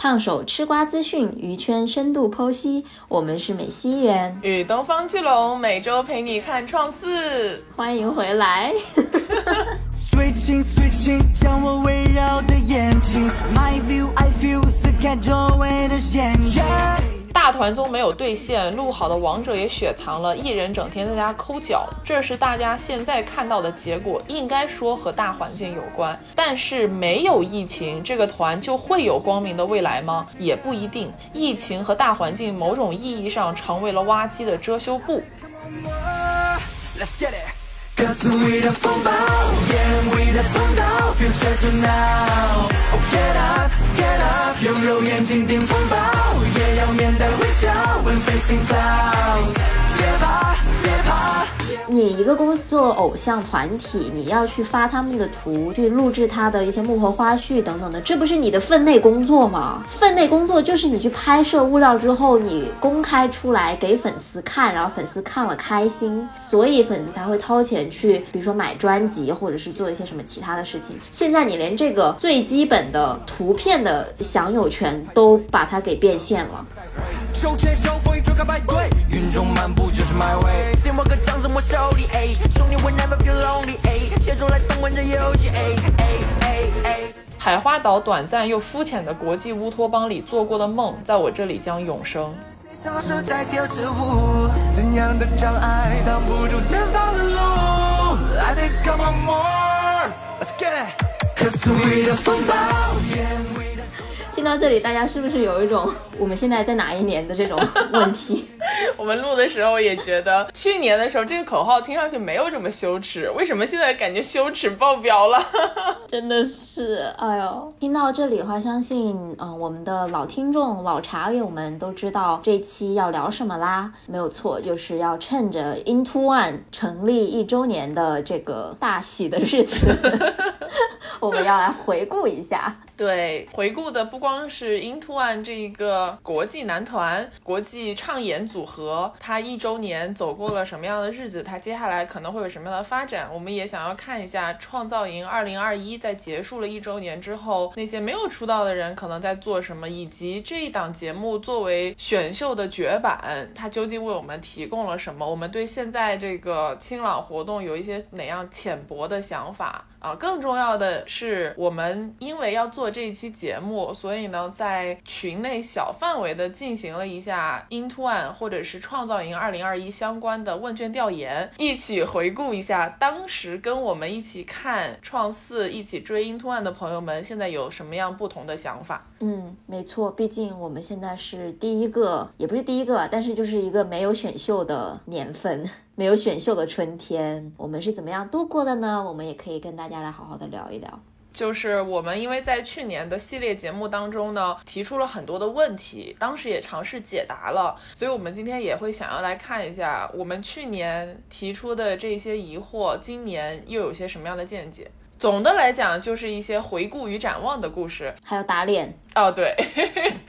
烫手吃瓜资讯，娱圈深度剖析。我们是美西人，与东方巨龙每周陪你看创四，欢迎回来。随情随情，将我围绕的眼睛，My view I feel，撕开周围的陷阱。大团综没有兑现，录好的王者也雪藏了，艺人整天在家抠脚，这是大家现在看到的结果，应该说和大环境有关。但是没有疫情，这个团就会有光明的未来吗？也不一定。疫情和大环境某种意义上成为了挖机的遮羞布。Let's get it。Just with a phone call, yeah, with a phone call, future to now, Get up, get up, 用肉眼紧盯风暴，也要面带微笑。When facing clouds, 别怕，别怕。你一个公司做偶像团体，你要去发他们的图，去录制他的一些幕后花絮等等的，这不是你的分内工作吗？分内工作就是你去拍摄物料之后，你公开出来给粉丝看，然后粉丝看了开心，所以粉丝才会掏钱去，比如说买专辑，或者是做一些什么其他的事情。现在你连这个最基本的图片的享有权都把它给变现了。手牵手，风雨中开派对，云中漫步就是 my way。手里，哎，兄弟 we never feel lonely，哎，携手来游戏，哎哎哎哎。海花岛短暂又肤浅的国际乌托邦里做过的梦，在我这里将永生。消失在天之舞，怎样的障碍挡不住前方的路？I think come on more，let's get it。可思议的风暴。听到这里，大家是不是有一种 我们现在在哪一年的这种 问题？我们录的时候也觉得，去年的时候这个口号听上去没有这么羞耻，为什么现在感觉羞耻爆表了？真的是，哎呦！听到这里的话，相信嗯、呃我们的老听众、老茶友们都知道这期要聊什么啦。没有错，就是要趁着 Into One 成立一周年的这个大喜的日子，我们要来回顾一下。对，回顾的不光是 Into One 这一个国际男团、国际唱演组合，他一周年走过了什么样的日子，他接下来可能会有什么样的发展，我们也想要看一下创造营二零二一在结束了一周年之后，那些没有出道的人可能在做什么，以及这一档节目作为选秀的绝版，它究竟为我们提供了什么？我们对现在这个清朗活动有一些哪样浅薄的想法？啊，更重要的是，我们因为要做这一期节目，所以呢，在群内小范围的进行了一下 Into One 或者是创造营二零二一相关的问卷调研，一起回顾一下当时跟我们一起看创四、一起追 Into One 的朋友们，现在有什么样不同的想法？嗯，没错，毕竟我们现在是第一个，也不是第一个，但是就是一个没有选秀的年份，没有选秀的春天，我们是怎么样度过的呢？我们也可以跟大家来好好的聊一聊。就是我们因为在去年的系列节目当中呢，提出了很多的问题，当时也尝试解答了，所以我们今天也会想要来看一下我们去年提出的这些疑惑，今年又有些什么样的见解。总的来讲，就是一些回顾与展望的故事。还有打脸。哦，对，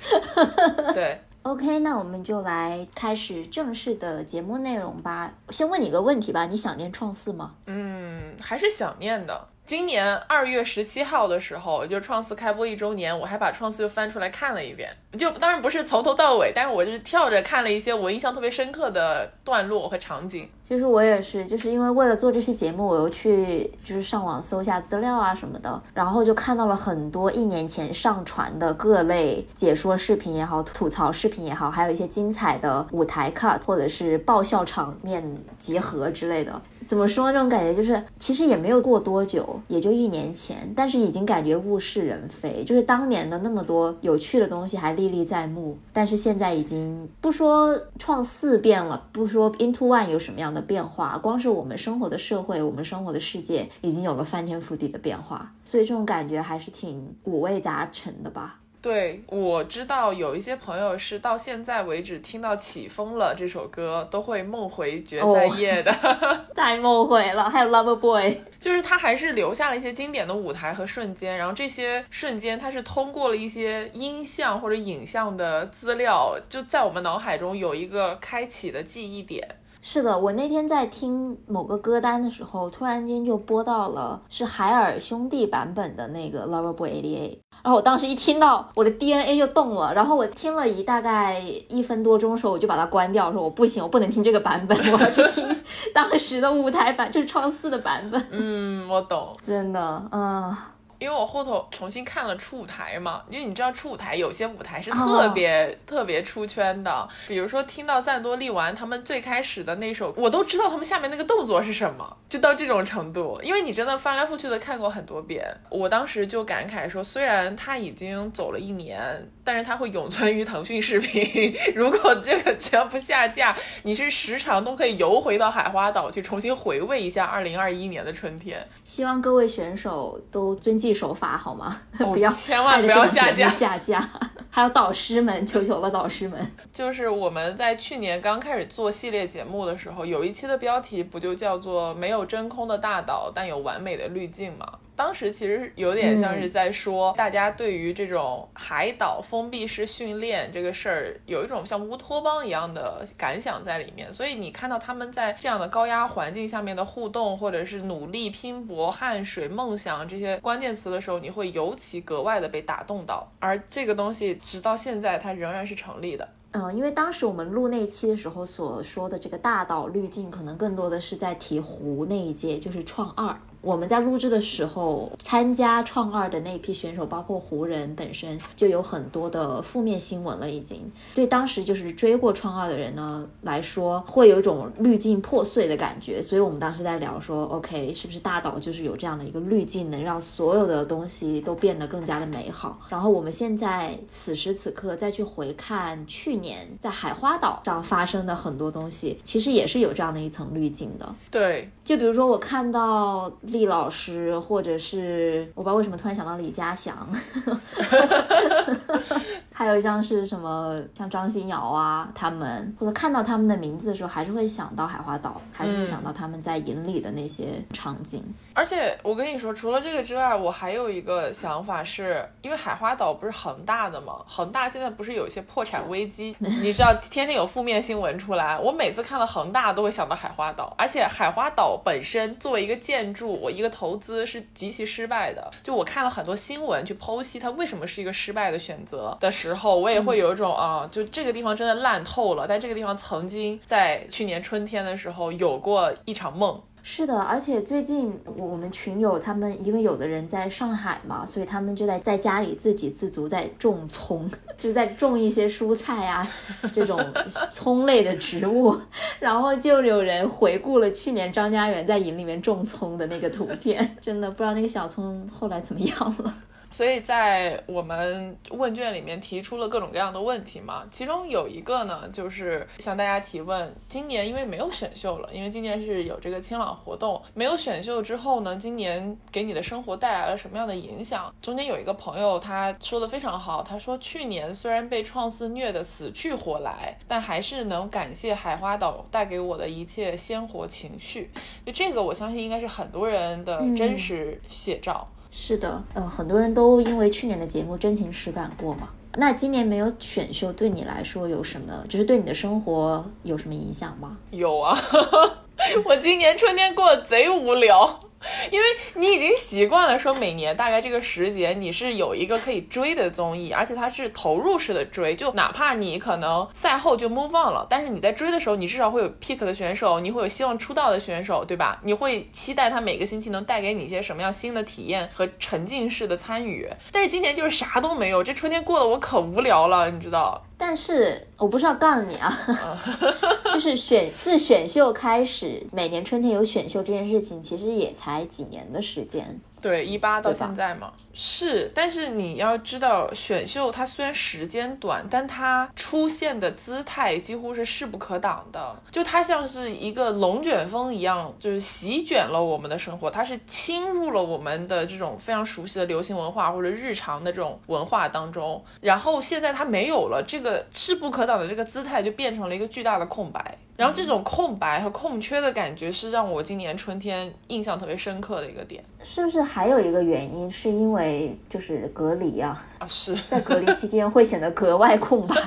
对，OK，那我们就来开始正式的节目内容吧。先问你个问题吧，你想念创四吗？嗯，还是想念的。今年二月十七号的时候，就创四开播一周年，我还把创四又翻出来看了一遍。就当然不是从头到尾，但是我就是跳着看了一些我印象特别深刻的段落和场景。其实我也是，就是因为为了做这期节目，我又去就是上网搜一下资料啊什么的，然后就看到了很多一年前上传的各类解说视频也好、吐槽视频也好，还有一些精彩的舞台 cut 或者是爆笑场面集合之类的。怎么说？这种感觉就是，其实也没有过多久，也就一年前，但是已经感觉物是人非。就是当年的那么多有趣的东西还历历在目，但是现在已经不说创四变了，不说 Into One 有什么样的变化，光是我们生活的社会，我们生活的世界已经有了翻天覆地的变化，所以这种感觉还是挺五味杂陈的吧。对，我知道有一些朋友是到现在为止听到《起风了》这首歌都会梦回决赛夜的。太梦回了，还有 Lover Boy，就是他还是留下了一些经典的舞台和瞬间，然后这些瞬间他是通过了一些音像或者影像的资料，就在我们脑海中有一个开启的记忆点。是的，我那天在听某个歌单的时候，突然间就播到了是海尔兄弟版本的那个 Lover Boy 88，然后我当时一听到，我的 DNA 就动了。然后我听了一大概一分多钟的时候，我就把它关掉，说我不行，我不能听这个版本，我要去听当时的舞台版，就是创四的版本。嗯，我懂。真的，嗯。因为我后头重新看了初舞台嘛，因为你知道初舞台有些舞台是特别特别出圈的，比如说听到赞多利完他们最开始的那首，我都知道他们下面那个动作是什么，就到这种程度。因为你真的翻来覆去的看过很多遍，我当时就感慨说，虽然他已经走了一年，但是他会永存于腾讯视频。如果这个绝不下架，你是时常都可以游回到海花岛去重新回味一下二零二一年的春天。希望各位选手都遵纪。手法好吗？不要千万不要下架下架。还有导师们，求求了，导师们。就是我们在去年刚开始做系列节目的时候，有一期的标题不就叫做“没有真空的大岛，但有完美的滤镜”吗？当时其实有点像是在说，大家对于这种海岛封闭式训练这个事儿，有一种像乌托邦一样的感想在里面。所以你看到他们在这样的高压环境下面的互动，或者是努力拼搏、汗水、梦想这些关键词的时候，你会尤其格外的被打动到。而这个东西直到现在，它仍然是成立的。嗯，因为当时我们录那期的时候所说的这个大岛滤镜，可能更多的是在提湖那一届，就是创二。我们在录制的时候，参加创二的那一批选手，包括湖人本身就有很多的负面新闻了。已经对当时就是追过创二的人呢来说，会有一种滤镜破碎的感觉。所以我们当时在聊说，OK，是不是大岛就是有这样的一个滤镜，能让所有的东西都变得更加的美好？然后我们现在此时此刻再去回看去年在海花岛上发生的很多东西，其实也是有这样的一层滤镜的。对，就比如说我看到。厉老师，或者是我不知道为什么突然想到李嘉祥，还有像是什么像张新瑶啊，他们或者看到他们的名字的时候，还是会想到海花岛，还是会想到他们在营里的那些场景。而且我跟你说，除了这个之外，我还有一个想法，是因为海花岛不是恒大的吗？恒大现在不是有一些破产危机？你知道，天天有负面新闻出来，我每次看到恒大都会想到海花岛。而且海花岛本身作为一个建筑，我一个投资是极其失败的。就我看了很多新闻去剖析它为什么是一个失败的选择的时候，我也会有一种啊，就这个地方真的烂透了。但这个地方曾经在去年春天的时候有过一场梦。是的，而且最近我们群友他们，因为有的人在上海嘛，所以他们就在在家里自给自足，在种葱，就在种一些蔬菜啊，这种 葱类的植物。然后就有人回顾了去年张家园在营里面种葱的那个图片，真的不知道那个小葱后来怎么样了。所以在我们问卷里面提出了各种各样的问题嘛，其中有一个呢，就是向大家提问：今年因为没有选秀了，因为今年是有这个清朗活动，没有选秀之后呢，今年给你的生活带来了什么样的影响？中间有一个朋友他说的非常好，他说去年虽然被创四虐得死去活来，但还是能感谢海花岛带给我的一切鲜活情绪。就这个，我相信应该是很多人的真实写照。是的，嗯，很多人都因为去年的节目真情实感过嘛。那今年没有选秀，对你来说有什么？就是对你的生活有什么影响吗？有啊，我今年春天过得贼无聊。因为你已经习惯了，说每年大概这个时节你是有一个可以追的综艺，而且它是投入式的追，就哪怕你可能赛后就 move on 了，但是你在追的时候，你至少会有 pick 的选手，你会有希望出道的选手，对吧？你会期待他每个星期能带给你一些什么样新的体验和沉浸式的参与。但是今年就是啥都没有，这春天过得我可无聊了，你知道。但是我不是要告诉你啊，就是选自选秀开始，每年春天有选秀这件事情，其实也才几年的时间。对，一八到现在嘛，是。但是你要知道，选秀它虽然时间短，但它出现的姿态几乎是势不可挡的。就它像是一个龙卷风一样，就是席卷了我们的生活。它是侵入了我们的这种非常熟悉的流行文化或者日常的这种文化当中。然后现在它没有了这个势不可挡的这个姿态，就变成了一个巨大的空白。然后这种空白和空缺的感觉，是让我今年春天印象特别深刻的一个点。是不是还有一个原因，是因为就是隔离啊？啊，是在隔离期间会显得格外空白。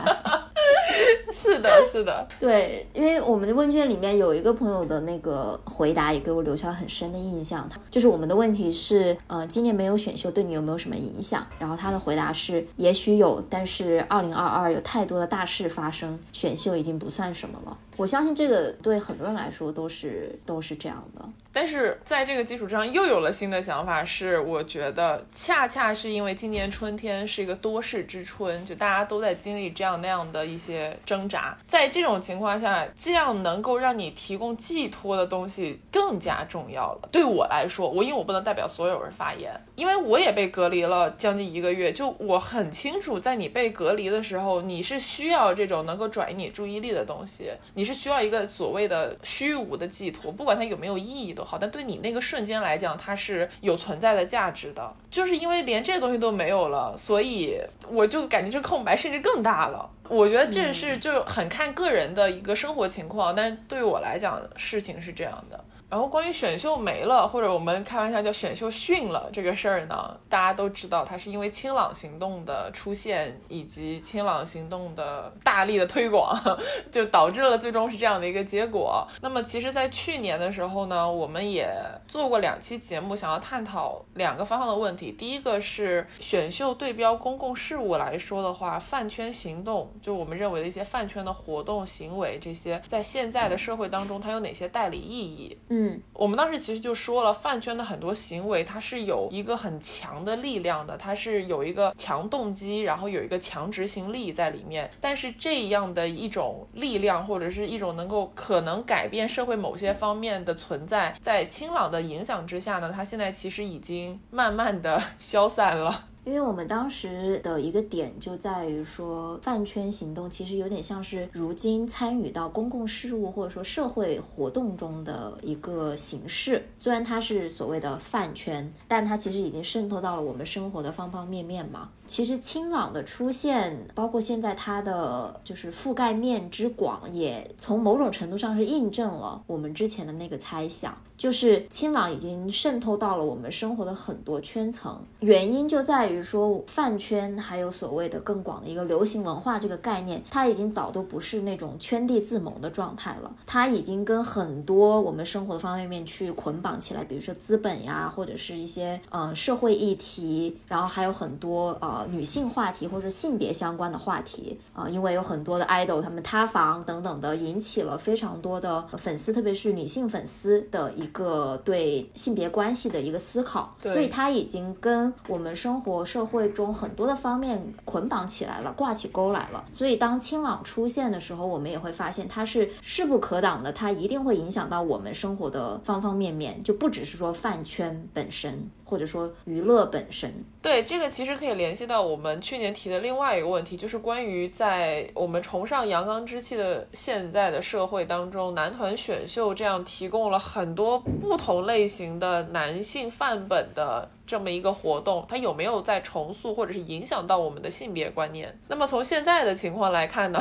是的，是的，对，因为我们的问卷里面有一个朋友的那个回答也给我留下了很深的印象。就是我们的问题是，呃，今年没有选秀对你有没有什么影响？然后他的回答是，也许有，但是二零二二有太多的大事发生，选秀已经不算什么了。我相信这个对很多人来说都是都是这样的。但是在这个基础之上，又有了新的想法，是我觉得恰恰是因为今年春天是一个多事之春，就大家都在经历这样那样的一些挣扎，在这种情况下，这样能够让你提供寄托的东西更加重要了。对我来说，我因为我不能代表所有人发言，因为我也被隔离了将近一个月，就我很清楚，在你被隔离的时候，你是需要这种能够转移你注意力的东西，你是需要一个所谓的虚无的寄托，不管它有没有意义都都好，但对你那个瞬间来讲，它是有存在的价值的。就是因为连这些东西都没有了，所以我就感觉这空白甚至更大了。我觉得这是就很看个人的一个生活情况，但是对于我来讲，事情是这样的。然后关于选秀没了，或者我们开玩笑叫选秀逊了这个事儿呢，大家都知道，它是因为清朗行动的出现以及清朗行动的大力的推广，就导致了最终是这样的一个结果。那么其实，在去年的时候呢，我们也做过两期节目，想要探讨两个方向的问题。第一个是选秀对标公共事务来说的话，饭圈行动，就我们认为的一些饭圈的活动行为，这些在现在的社会当中，它有哪些代理意义？嗯。我们当时其实就说了，饭圈的很多行为，它是有一个很强的力量的，它是有一个强动机，然后有一个强执行力在里面。但是这样的一种力量，或者是一种能够可能改变社会某些方面的存在，在清朗的影响之下呢，它现在其实已经慢慢的消散了。因为我们当时的一个点就在于说，饭圈行动其实有点像是如今参与到公共事务或者说社会活动中的一个形式。虽然它是所谓的饭圈，但它其实已经渗透到了我们生活的方方面面嘛。其实清朗的出现，包括现在它的就是覆盖面之广，也从某种程度上是印证了我们之前的那个猜想。就是清朗已经渗透到了我们生活的很多圈层，原因就在于说饭圈还有所谓的更广的一个流行文化这个概念，它已经早都不是那种圈地自萌的状态了，它已经跟很多我们生活的方方面面去捆绑起来，比如说资本呀，或者是一些嗯社会议题，然后还有很多呃女性话题或者性别相关的话题啊，因为有很多的 idol 他们塌房等等的，引起了非常多的粉丝，特别是女性粉丝的。一个对性别关系的一个思考，所以它已经跟我们生活社会中很多的方面捆绑起来了，挂起钩来了。所以当清朗出现的时候，我们也会发现它是势不可挡的，它一定会影响到我们生活的方方面面，就不只是说饭圈本身。或者说娱乐本身，对这个其实可以联系到我们去年提的另外一个问题，就是关于在我们崇尚阳刚之气的现在的社会当中，男团选秀这样提供了很多不同类型的男性范本的这么一个活动，它有没有在重塑或者是影响到我们的性别观念？那么从现在的情况来看呢，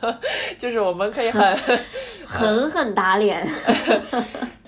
就是我们可以很狠狠打脸。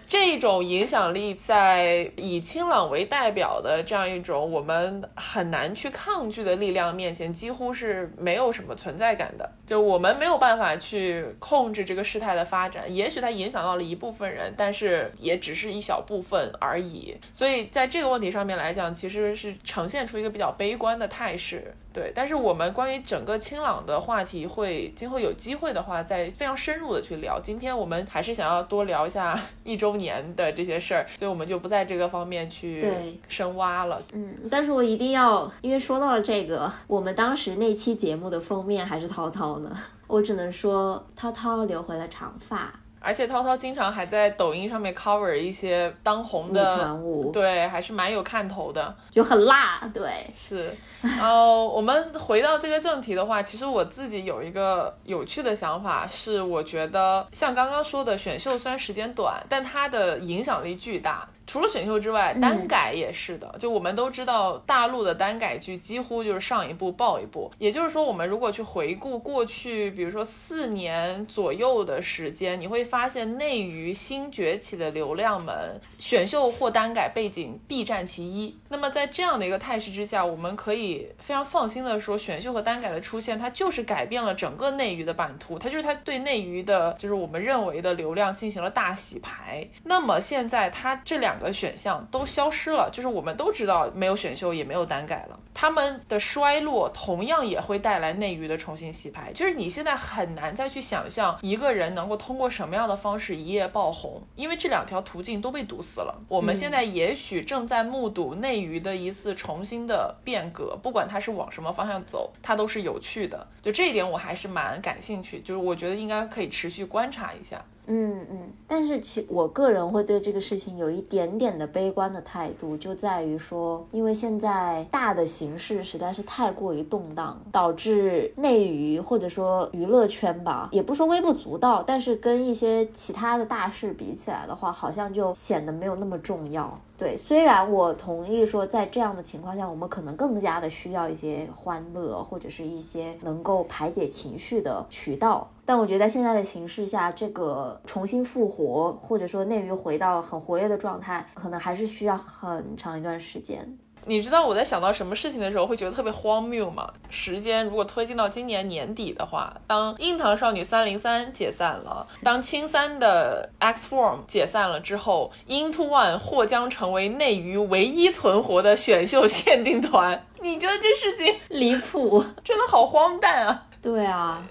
这种影响力在以清朗为代表的这样一种我们很难去抗拒的力量面前，几乎是没有什么存在感的。就我们没有办法去控制这个事态的发展，也许它影响到了一部分人，但是也只是一小部分而已。所以在这个问题上面来讲，其实是呈现出一个比较悲观的态势。对，但是我们关于整个清朗的话题，会今后有机会的话，再非常深入的去聊。今天我们还是想要多聊一下 一周年的这些事儿，所以我们就不在这个方面去深挖了。嗯，但是我一定要，因为说到了这个，我们当时那期节目的封面还是涛涛呢，我只能说涛涛留回了长发。而且涛涛经常还在抖音上面 cover 一些当红的团舞，对，还是蛮有看头的，就很辣，对，是。然后我们回到这个正题的话，其实我自己有一个有趣的想法，是我觉得像刚刚说的，选秀虽然时间短，但它的影响力巨大。除了选秀之外，单改也是的。就我们都知道，大陆的单改剧几乎就是上一部爆一部。也就是说，我们如果去回顾过去，比如说四年左右的时间，你会发现内娱新崛起的流量们，选秀或单改背景必占其一。那么在这样的一个态势之下，我们可以非常放心的说，选秀和单改的出现，它就是改变了整个内娱的版图，它就是它对内娱的，就是我们认为的流量进行了大洗牌。那么现在它这两个选项都消失了，就是我们都知道没有选秀也没有单改了，他们的衰落同样也会带来内娱的重新洗牌。就是你现在很难再去想象一个人能够通过什么样的方式一夜爆红，因为这两条途径都被堵死了。我们现在也许正在目睹内娱的一次重新的变革，不管它是往什么方向走，它都是有趣的。就这一点我还是蛮感兴趣，就是我觉得应该可以持续观察一下。嗯嗯，但是其我个人会对这个事情有一点点的悲观的态度，就在于说，因为现在大的形势实在是太过于动荡，导致内娱或者说娱乐圈吧，也不说微不足道，但是跟一些其他的大事比起来的话，好像就显得没有那么重要。对，虽然我同意说，在这样的情况下，我们可能更加的需要一些欢乐，或者是一些能够排解情绪的渠道，但我觉得在现在的形势下，这个重新复活，或者说内娱回到很活跃的状态，可能还是需要很长一段时间。你知道我在想到什么事情的时候会觉得特别荒谬吗？时间如果推进到今年年底的话，当硬糖少女三零三解散了，当青三的 X Form 解散了之后，Into One 或将成为内娱唯一存活的选秀限定团。你觉得这事情离谱？真的好荒诞啊！对啊，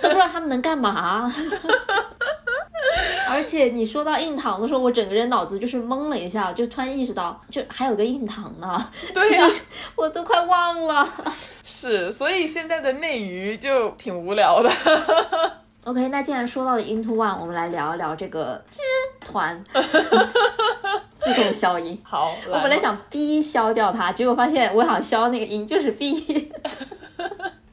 都不知道他们能干嘛。而且你说到硬糖的时候，我整个人脑子就是懵了一下，就突然意识到，就还有个硬糖呢。对呀、我都快忘了。是，所以现在的内娱就挺无聊的。OK，那既然说到了 Into One，我们来聊一聊这个团自动消音。好，我本来想 B 消掉它，结果发现我想消那个音就是 B。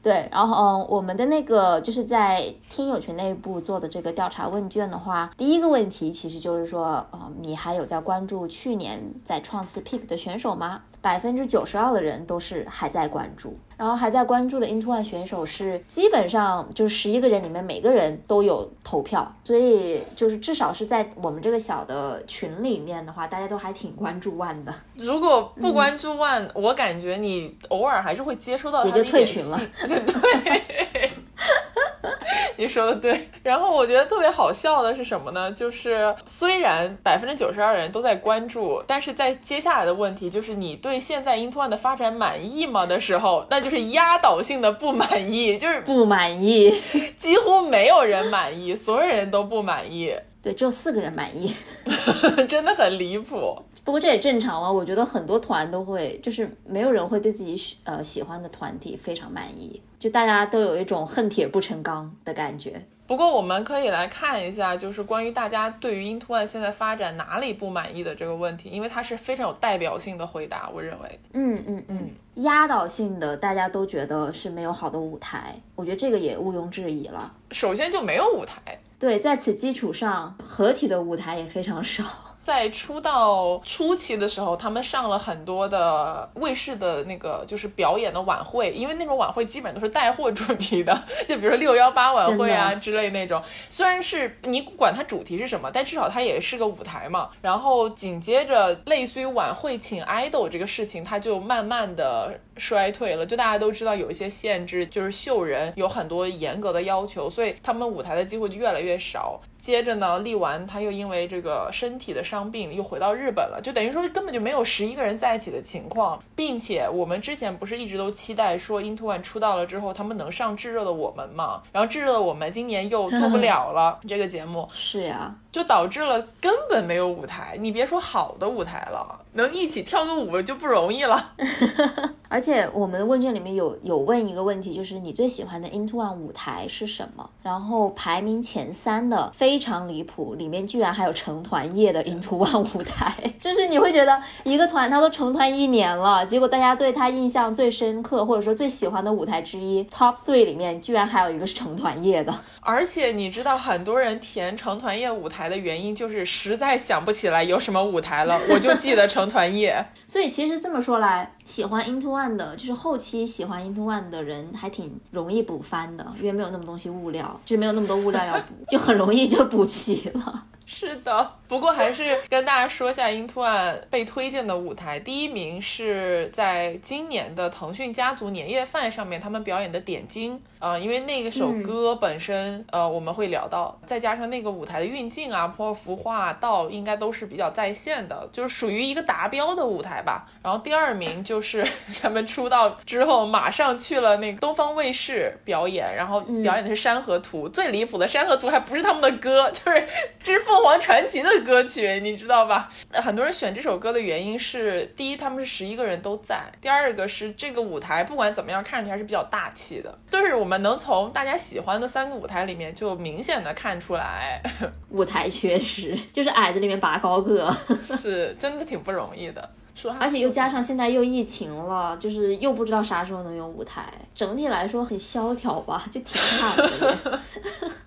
对，然后嗯，我们的那个就是在听友群内部做的这个调查问卷的话，第一个问题其实就是说，呃，你还有在关注去年在创四 pick 的选手吗？百分之九十二的人都是还在关注，然后还在关注的 Into One 选手是基本上就十一个人里面每个人都有投票，所以就是至少是在我们这个小的群里面的话，大家都还挺关注 One 的。如果不关注 One，、我感觉你偶尔还是会接收到他也就退群了。对，你说的对。然后我觉得特别好笑的是什么呢？就是虽然百分之九十二人都在关注，但是在接下来的问题就是你对现在 Into One 的发展满意吗的时候，那就是压倒性的不满意，就是不满意，几乎没有人满意，所有人都不满意，对，只有四个人满意。真的很离谱。不过这也正常了，我觉得很多团都会，就是没有人会对自己喜呃喜欢的团体非常满意，就大家都有一种恨铁不成钢的感觉。不过我们可以来看一下，就是关于大家对于 Into One 现在发展哪里不满意的这个问题，因为它是非常有代表性的回答，我认为。嗯嗯嗯，压倒性的大家都觉得是没有好的舞台，我觉得这个也毋庸置疑了。首先就没有舞台，对，在此基础上，合体的舞台也非常少。在出道初期的时候，他们上了很多的卫视的那个就是表演的晚会，因为那种晚会基本都是带货主题的，就比如说六幺八晚会啊之类那种。虽然是你管它主题是什么，但至少它也是个舞台嘛。然后紧接着，类似于晚会请 idol 这个事情，它就慢慢的衰退了。就大家都知道有一些限制，就是秀人有很多严格的要求，所以他们舞台的机会就越来越少。接着呢，力丸他又因为这个身体的伤病又回到日本了，就等于说根本就没有十一个人在一起的情况，并且我们之前不是一直都期待说 Into One 出道了之后他们能上炙热的我们嘛？然后炙热的我们今年又做不 了了这个节目，是呀，就导致了根本没有舞台。你别说好的舞台了，能一起跳个舞就不容易了。而且我们的问卷里面有有问一个问题，就是你最喜欢的 Into One 舞台是什么？然后排名前三的非常离谱，里面居然还有成团夜的 Into One 舞台，就是你会觉得一个团他都成团一年了，结果大家对他印象最深刻或者说最喜欢的舞台之一 Top Three 里面居然还有一个是成团夜的，而且你知道，很多人填成团夜舞台台的原因就是实在想不起来有什么舞台了，我就记得成团夜。所以其实这么说来，喜欢 Into One 的，就是后期喜欢 Into One 的人还挺容易补番的，因为没有那么东西物料，就是没有那么多物料要补，就很容易就补齐了。是的，不过还是跟大家说一下 Into One 被推荐的舞台，第一名是在今年的腾讯家族年夜饭上面他们表演的《点睛》啊、因为那个首歌本身，呃，我们会聊到，再加上那个舞台的运镜啊，包括服化道，应该都是比较在线的，就是属于一个达标的舞台吧。然后第二名就是 他们出道之后马上去了那个东方卫视表演，然后表演的是《山河图》，最离谱的《山河图》还不是他们的歌，就是《之凤凰传奇》的歌曲，你知道吧？呃很多人选这首歌的原因是，第一他们是十一个人都在，第二个是这个舞台不管怎么样看上去还是比较大气的，就是我们能从大家喜欢的三个舞台里面就明显的看出来，舞台确实，就是矮子里面拔高个，是真的挺不容易的。说而且又加上现在又疫情了，就是又不知道啥时候能有舞台，整体来说很萧条吧，就挺惨的。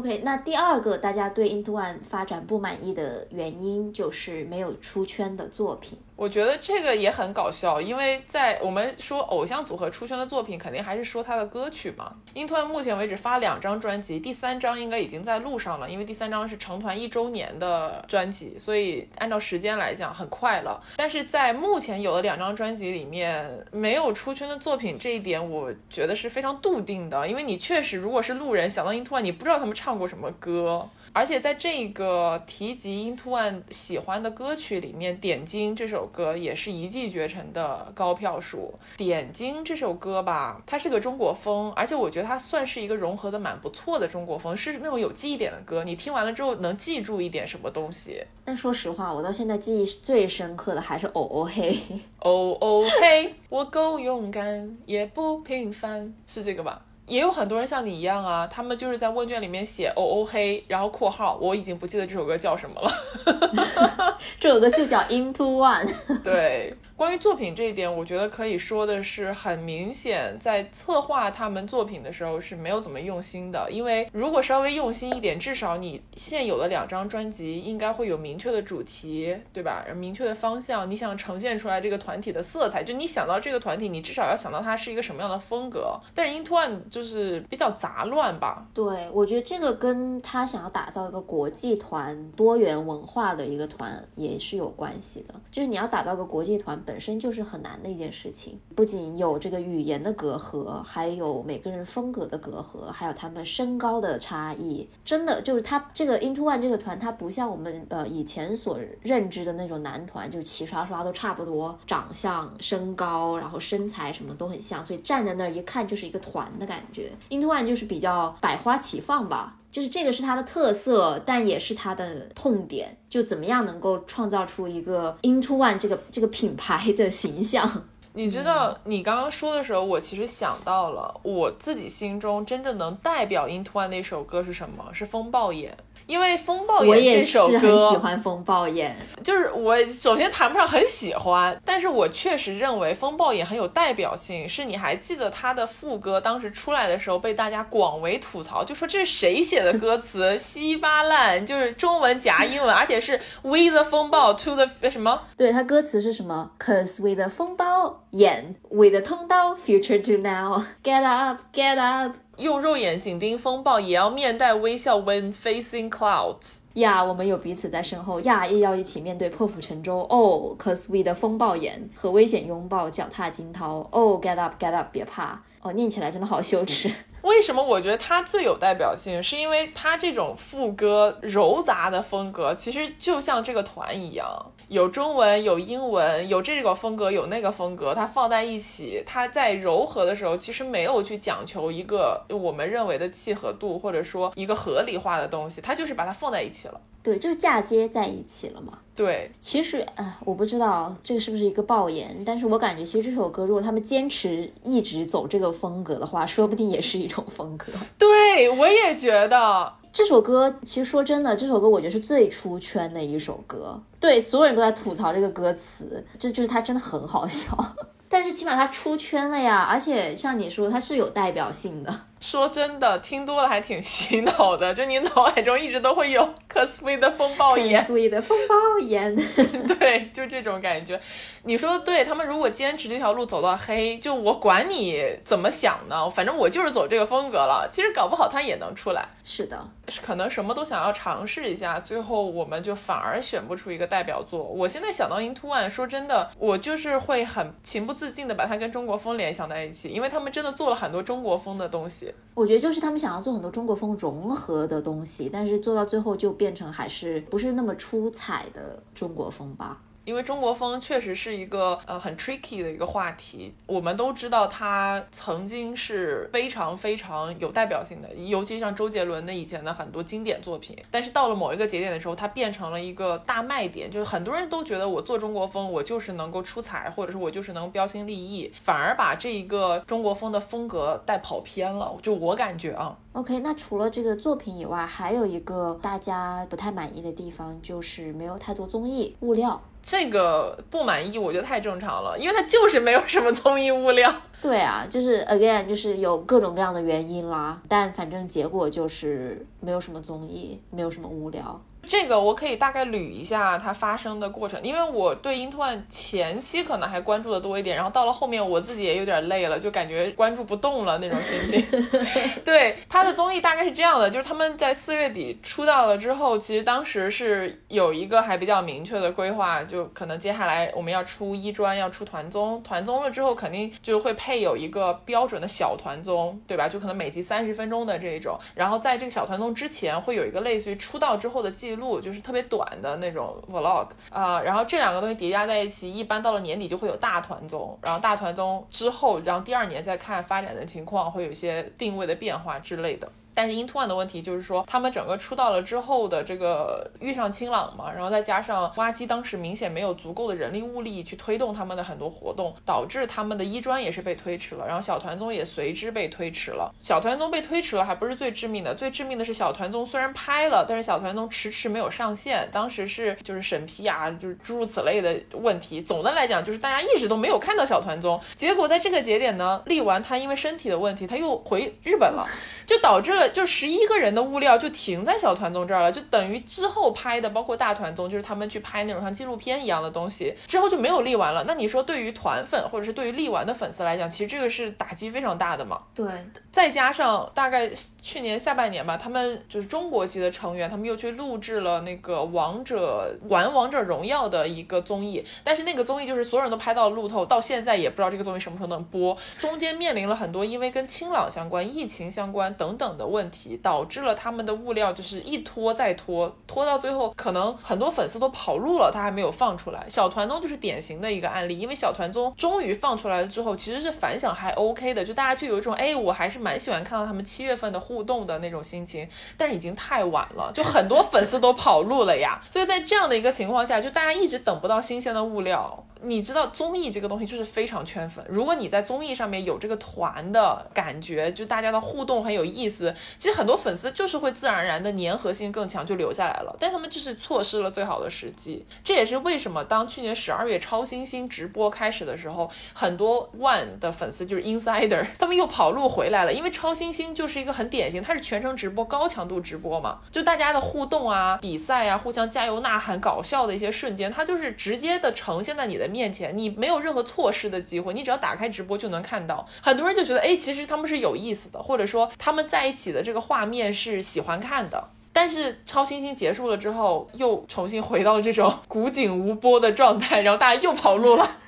OK，那第二个大家对 Into One 发展不满意的原因就是没有出圈的作品。我觉得这个也很搞笑，因为在我们说偶像组合出圈的作品，肯定还是说他的歌曲嘛。英团目前为止发两张专辑，第三张应该已经在路上了，因为第三张是成团一周年的专辑，所以按照时间来讲很快了。但是在目前有的两张专辑里面，没有出圈的作品，这一点我觉得是非常笃定的，因为你确实如果是路人想到 INTO1，你不知道他们唱过什么歌。而且在这个提及 Into One 喜欢的歌曲里面，《点睛》这首歌也是一骑绝尘的高票数。《点睛》这首歌吧，它是个中国风，而且我觉得它算是一个融合的蛮不错的中国风，是那种有记忆点的歌，你听完了之后能记住一点什么东西。但说实话，我到现在记忆最深刻的还是哦哦嘿，哦哦嘿，我够勇敢，也不平凡，是这个吧？也有很多人像你一样啊，他们就是在问卷里面写哦哦嘿，然后括号，我已经不记得这首歌叫什么了。这首歌就叫 Into One。对，关于作品这一点，我觉得可以说的是，很明显在策划他们作品的时候是没有怎么用心的。因为如果稍微用心一点，至少你现有的两张专辑应该会有明确的主题，对吧？明确的方向，你想呈现出来这个团体的色彩，就你想到这个团体，你至少要想到它是一个什么样的风格。但是 Into One 就是比较杂乱吧，对，我觉得这个跟他想要打造一个国际团、多元文化的一个团也是有关系的。就是你要打造个国际团，本身就是很难的一件事情，不仅有这个语言的隔阂，还有每个人风格的隔阂，还有他们身高的差异。真的就是他这个 Into One 这个团，它不像我们呃以前所认知的那种男团，就齐刷刷都差不多，长相、身高，然后身材什么都很像，所以站在那儿一看就是一个团的感觉。Into One 就是比较百花齐放吧。就是这个是它的特色，但也是它的痛点。就怎么样能够创造出一个 Into One 这个这个品牌的形象？你知道，你刚刚说的时候，我其实想到了我自己心中真正能代表 Into One 那首歌是什么？是《风暴眼》。因为《风暴眼》我也这首是很喜，欢风暴眼。就是我首先谈不上很喜欢，但是我确实认为《风暴眼》很有代表性。是你还记得他的副歌当时出来的时候被大家广为吐槽，就说这是谁写的歌词，稀巴烂，就是中文夹英文，而且是 with the 风暴 to the 什么对，它歌词是什么？Cause with a 风暴眼，with the 通道，future to now，get up，get up。用肉眼紧盯风暴，也要面带微笑 when facing clouds。呀，我们有彼此在身后呀，也要一起面对破釜沉舟。Oh，cause we 的风暴眼和危险拥抱，脚踏惊涛。Oh，get up，get up，别怕。哦，念起来真的好羞耻。为什么我觉得它最有代表性？是因为它这种副歌糅杂的风格，其实就像这个团一样，有中文，有英文，有这个风格，有那个风格，它放在一起，它在柔和的时候，其实没有去讲求一个我们认为的契合度，或者说一个合理化的东西，它就是把它放在一起了。对，就是嫁接在一起了嘛。对，其实，啊，我不知道这个是不是一个爆言，但是我感觉其实这首歌，如果他们坚持一直走这个风格的话，说不定也是一种风格。对我也觉得，这首歌其实说真的，这首歌我觉得是最出圈的一首歌，对，所有人都在吐槽这个歌词，这就是它真的很好笑。但是起码它出圈了呀，而且像你说，它是有代表性的。说真的，听多了还挺洗脑的，就你脑海中一直都会有科斯威的风暴眼，，sweet 的风暴眼。对，就这种感觉。你说对，他们如果坚持这条路走到黑，就我管你怎么想呢，反正我就是走这个风格了。其实搞不好他也能出来，是的，可能什么都想要尝试一下，最后我们就反而选不出一个代表作。我现在想到 Into One，说真的，我就是会很情不自禁的把它跟中国风联想在一起，因为他们真的做了很多中国风的东西。我觉得就是他们想要做很多中国风融合的东西，但是做到最后就变成还是不是那么出彩的中国风吧。因为中国风确实是一个呃很 tricky 的一个话题，我们都知道它曾经是非常非常有代表性的，尤其像周杰伦的以前的很多经典作品。但是到了某一个节点的时候，它变成了一个大卖点，就是很多人都觉得我做中国风，我就是能够出彩，或者是我就是能标新立异，反而把这一个中国风的风格带跑偏了。就我感觉啊。OK，那除了这个作品以外，还有一个大家不太满意的地方，就是没有太多综艺物料。这个不满意，我觉得太正常了，因为它就是没有什么综艺物料。对啊，就是 again，就是有各种各样的原因啦，但反正结果就是没有什么综艺，没有什么无聊。这个我可以大概捋一下它发生的过程，因为我对 Into One 前期可能还关注的多一点，然后到了后面我自己也有点累了，就感觉关注不动了那种心情。对他的综艺大概是这样的，就是他们在四月底出道了之后，其实当时是有一个还比较明确的规划，就可能接下来我们要出一专，要出团综，团综了之后肯定就会配有一个标准的小团综，对吧？就可能每集三十分钟的这种，然后在这个小团综之前会有一个类似于出道之后的记。记录就是特别短的那种 vlog 啊，然后这两个东西叠加在一起，一般到了年底就会有大团综，然后大团综之后，然后第二年再看发展的情况，会有一些定位的变化之类的。但是 Into One 的问题就是说，他们整个出道了之后的这个遇上清朗嘛，然后再加上挖机当时明显没有足够的人力物力去推动他们的很多活动，导致他们的一专也是被推迟了，然后小团综也随之被推迟了。小团综被推迟了还不是最致命的，最致命的是小团综虽然拍了，但是小团综迟迟没有上线，当时是就是审批啊，就是诸如此类的问题。总的来讲就是大家一直都没有看到小团综，结果在这个节点呢，立完他因为身体的问题他又回日本了，就导致了。就十一个人的物料就停在小团综这儿了，就等于之后拍的，包括大团综，就是他们去拍那种像纪录片一样的东西，之后就没有力丸了。那你说，对于团粉或者是对于力丸的粉丝来讲，其实这个是打击非常大的嘛？对。再加上大概去年下半年吧，他们就是中国籍的成员，他们又去录制了那个王者玩王者荣耀的一个综艺，但是那个综艺就是所有人都拍到了路透，到现在也不知道这个综艺什么时候能播，中间面临了很多因为跟清朗相关、疫情相关等等的问题。导致了他们的物料就是一拖再拖，拖到最后可能很多粉丝都跑路了，他还没有放出来。小团综就是典型的一个案例，因为小团综终于放出来了之后，其实是反响还 OK 的，就大家就有一种哎，我还是蛮喜欢看到他们七月份的互动的那种心情。但是已经太晚了，就很多粉丝都跑路了呀。所以在这样的一个情况下，就大家一直等不到新鲜的物料。你知道综艺这个东西就是非常圈粉。如果你在综艺上面有这个团的感觉，就大家的互动很有意思，其实很多粉丝就是会自然而然的粘合性更强，就留下来了。但他们就是错失了最好的时机。这也是为什么当去年十二月超新星直播开始的时候，很多 One 的粉丝就是 Insider，他们又跑路回来了。因为超新星就是一个很典型，它是全程直播、高强度直播嘛，就大家的互动啊、比赛啊、互相加油呐喊、搞笑的一些瞬间，它就是直接的呈现在你的。面前你没有任何错失的机会，你只要打开直播就能看到。很多人就觉得，哎，其实他们是有意思的，或者说他们在一起的这个画面是喜欢看的。但是超新星结束了之后，又重新回到了这种古井无波的状态，然后大家又跑路了。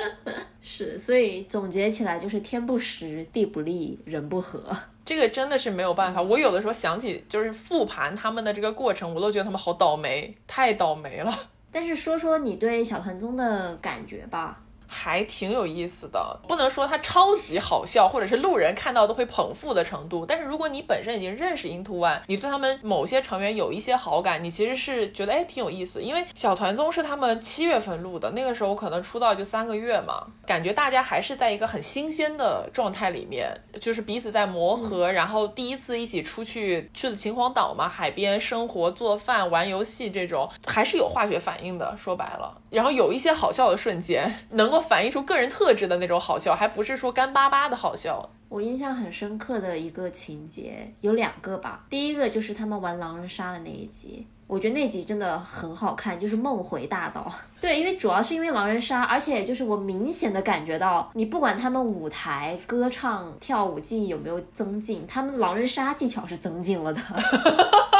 是，所以总结起来就是天不时，地不利，人不和。这个真的是没有办法。我有的时候想起就是复盘他们的这个过程，我都觉得他们好倒霉，太倒霉了。但是说说你对小团综的感觉吧。还挺有意思的，不能说它超级好笑，或者是路人看到都会捧腹的程度。但是如果你本身已经认识 Into One，你对他们某些成员有一些好感，你其实是觉得哎挺有意思。因为小团综是他们七月份录的，那个时候可能出道就三个月嘛，感觉大家还是在一个很新鲜的状态里面，就是彼此在磨合，然后第一次一起出去去的秦皇岛嘛，海边生活、做饭、玩游戏这种，还是有化学反应的。说白了，然后有一些好笑的瞬间，能够。够反映出个人特质的那种好笑，还不是说干巴巴的好笑。我印象很深刻的一个情节有两个吧，第一个就是他们玩狼人杀的那一集。我觉得那集真的很好看，就是梦回大道。对，因为主要是因为狼人杀，而且就是我明显的感觉到，你不管他们舞台歌唱跳舞技艺有没有增进，他们狼人杀技巧是增进了的。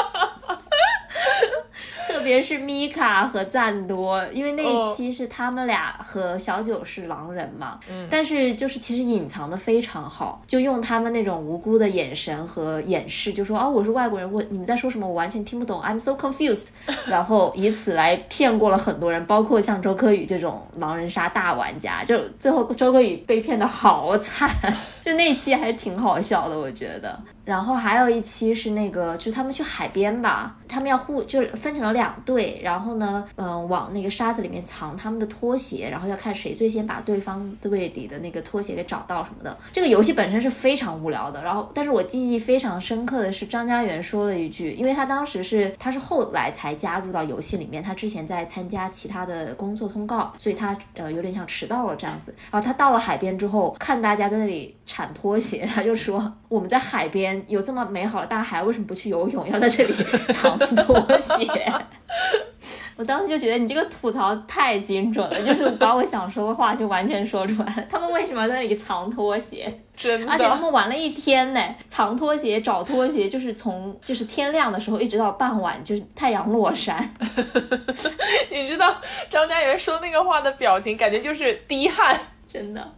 特别是米卡和赞多，因为那一期是他们俩和小九是狼人嘛，嗯，但是就是其实隐藏的非常好，就用他们那种无辜的眼神和掩饰，就说哦我是外国人，我你们在说什么，我完全听不懂，I'm so confused，然后以此来骗过了很多人，包括像周柯宇这种狼人杀大玩家，就最后周柯宇被骗的好惨，就那期还挺好笑的，我觉得。然后还有一期是那个，就是他们去海边吧，他们要互就是分成了两队，然后呢，嗯，往那个沙子里面藏他们的拖鞋，然后要看谁最先把对方队里的那个拖鞋给找到什么的。这个游戏本身是非常无聊的，然后但是我记忆非常深刻的是张家元说了一句，因为他当时是他是后来才加入到游戏里面，他之前在参加其他的工作通告，所以他呃有点像迟到了这样子。然后他到了海边之后，看大家在那里铲拖鞋，他就说 我们在海边。有这么美好的大海，为什么不去游泳，要在这里 藏拖鞋？我当时就觉得你这个吐槽太精准了，就是把我想说的话就完全说出来。他们为什么在那里藏拖鞋？真的，而且他们玩了一天呢，藏拖鞋、找拖鞋，就是从就是天亮的时候一直到傍晚，就是太阳落山。你知道张嘉元说那个话的表情，感觉就是滴汗，真的。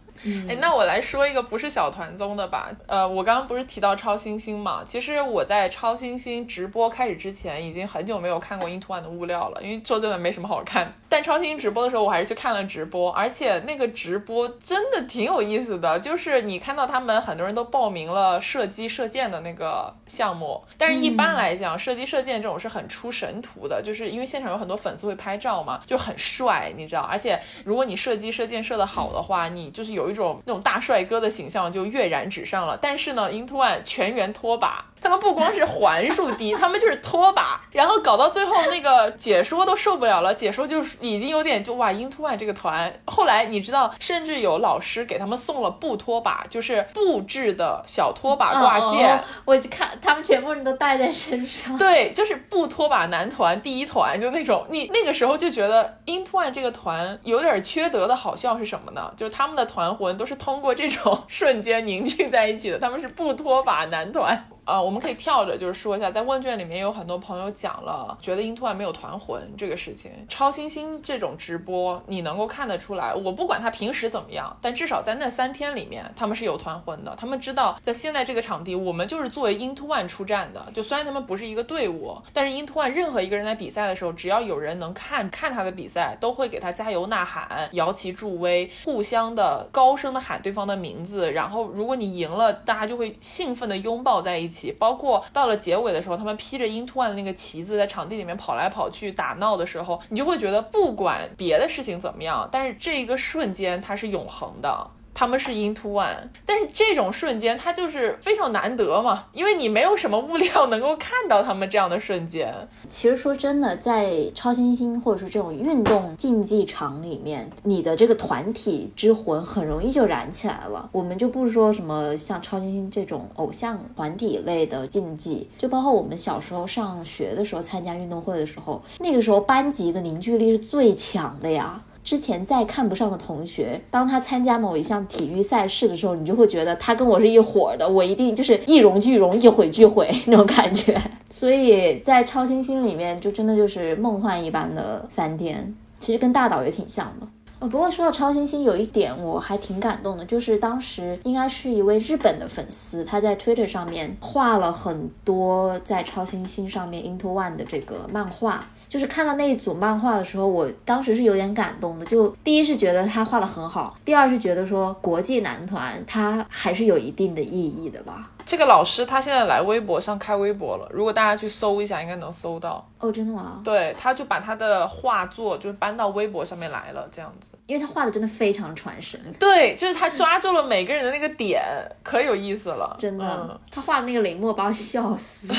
哎，那我来说一个不是小团综的吧。呃，我刚刚不是提到超新星嘛？其实我在超新星直播开始之前，已经很久没有看过 Into One 的物料了，因为说真的没什么好看。但超新星直播的时候，我还是去看了直播，而且那个直播真的挺有意思的。就是你看到他们很多人都报名了射击射箭的那个项目，但是一般来讲，射击射箭这种是很出神图的，就是因为现场有很多粉丝会拍照嘛，就很帅，你知道。而且如果你射击射箭射得好的话，你就是有。一种那种大帅哥的形象就跃然纸上了，但是呢，Into One 全员拖把。他们不光是环数低，他们就是拖把，然后搞到最后那个解说都受不了了，解说就是已经有点就哇，Into One 这个团，后来你知道，甚至有老师给他们送了布拖把，就是布制的小拖把挂件，我看他们全部人都带在身上。对，就是布拖把男团第一团，就那种你那个时候就觉得 Into One 这个团有点缺德的好笑是什么呢？就是他们的团魂都是通过这种 瞬间凝聚在一起的，他们是布拖把男团。啊，我们可以跳着就是说一下，在问卷里面有很多朋友讲了，觉得 Into One 没有团魂这个事情。超新星这种直播，你能够看得出来，我不管他平时怎么样，但至少在那三天里面，他们是有团魂的。他们知道在现在这个场地，我们就是作为 Into One 出战的。就虽然他们不是一个队伍，但是 Into One 任何一个人在比赛的时候，只要有人能看看他的比赛，都会给他加油呐喊、摇旗助威，互相的高声的喊对方的名字。然后如果你赢了，大家就会兴奋的拥抱在一起。包括到了结尾的时候，他们披着 Into One 的那个旗子在场地里面跑来跑去打闹的时候，你就会觉得不管别的事情怎么样，但是这一个瞬间它是永恒的。他们是 Into One，但是这种瞬间它就是非常难得嘛，因为你没有什么物料能够看到他们这样的瞬间。其实说真的，在超新星或者说这种运动竞技场里面，你的这个团体之魂很容易就燃起来了。我们就不说什么像超新星这种偶像团体类的竞技，就包括我们小时候上学的时候参加运动会的时候，那个时候班级的凝聚力是最强的呀。之前再看不上的同学，当他参加某一项体育赛事的时候，你就会觉得他跟我是一伙的，我一定就是一荣俱荣，一毁俱毁那种感觉。所以在超新星里面，就真的就是梦幻一般的三天，其实跟大岛也挺像的。呃，不过说到超新星，有一点我还挺感动的，就是当时应该是一位日本的粉丝，他在 Twitter 上面画了很多在超新星上面 Into One 的这个漫画。就是看到那一组漫画的时候，我当时是有点感动的。就第一是觉得他画的很好，第二是觉得说国际男团他还是有一定的意义的吧。这个老师他现在来微博上开微博了，如果大家去搜一下，应该能搜到。哦，真的吗？对，他就把他的画作就搬到微博上面来了，这样子。因为他画的真的非常传神。对，就是他抓住了每个人的那个点，可有意思了。真的，他画的那个雷墨把我笑死。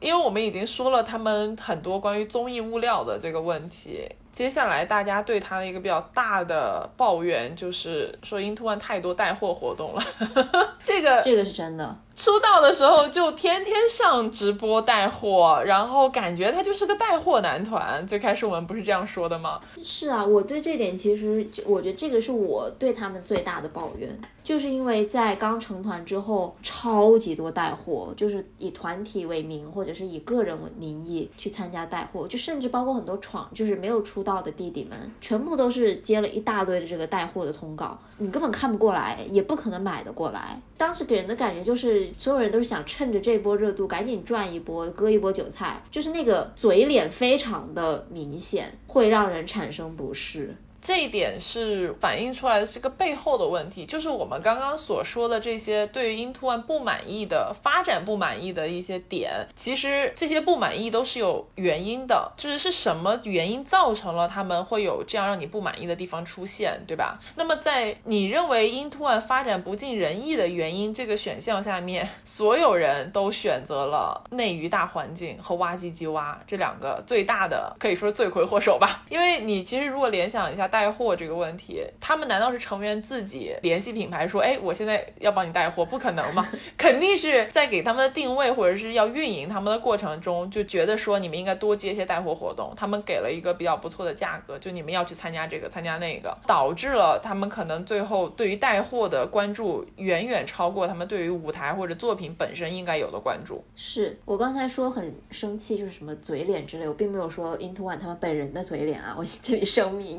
因为我们已经说了他们很多关于综艺物料的这个问题。接下来大家对他的一个比较大的抱怨就是说，Into One 太多带货活动了，这个这个是真的。出道的时候就天天上直播带货，然后感觉他就是个带货男团。最开始我们不是这样说的吗？是啊，我对这点其实，我觉得这个是我对他们最大的抱怨，就是因为在刚成团之后，超级多带货，就是以团体为名，或者是以个人为名义去参加带货，就甚至包括很多闯，就是没有出道的弟弟们，全部都是接了一大堆的这个带货的通告，你根本看不过来，也不可能买得过来。当时给人的感觉就是。所有人都是想趁着这波热度赶紧赚一波，割一波韭菜，就是那个嘴脸非常的明显，会让人产生不适。这一点是反映出来的这个背后的问题，就是我们刚刚所说的这些对于 Into One 不满意的发展不满意的一些点，其实这些不满意都是有原因的，就是是什么原因造成了他们会有这样让你不满意的地方出现，对吧？那么在你认为 Into One 发展不尽人意的原因这个选项下面，所有人都选择了内娱大环境和挖机机挖这两个最大的可以说是罪魁祸首吧，因为你其实如果联想一下。带货这个问题，他们难道是成员自己联系品牌说，哎，我现在要帮你带货，不可能吗？肯定是在给他们的定位或者是要运营他们的过程中，就觉得说你们应该多接一些带货活动。他们给了一个比较不错的价格，就你们要去参加这个，参加那个，导致了他们可能最后对于带货的关注远远超过他们对于舞台或者作品本身应该有的关注。是我刚才说很生气，就是什么嘴脸之类，我并没有说 Into One 他们本人的嘴脸啊，我这里声明。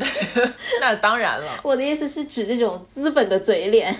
那当然了，我的意思是指这种资本的嘴脸。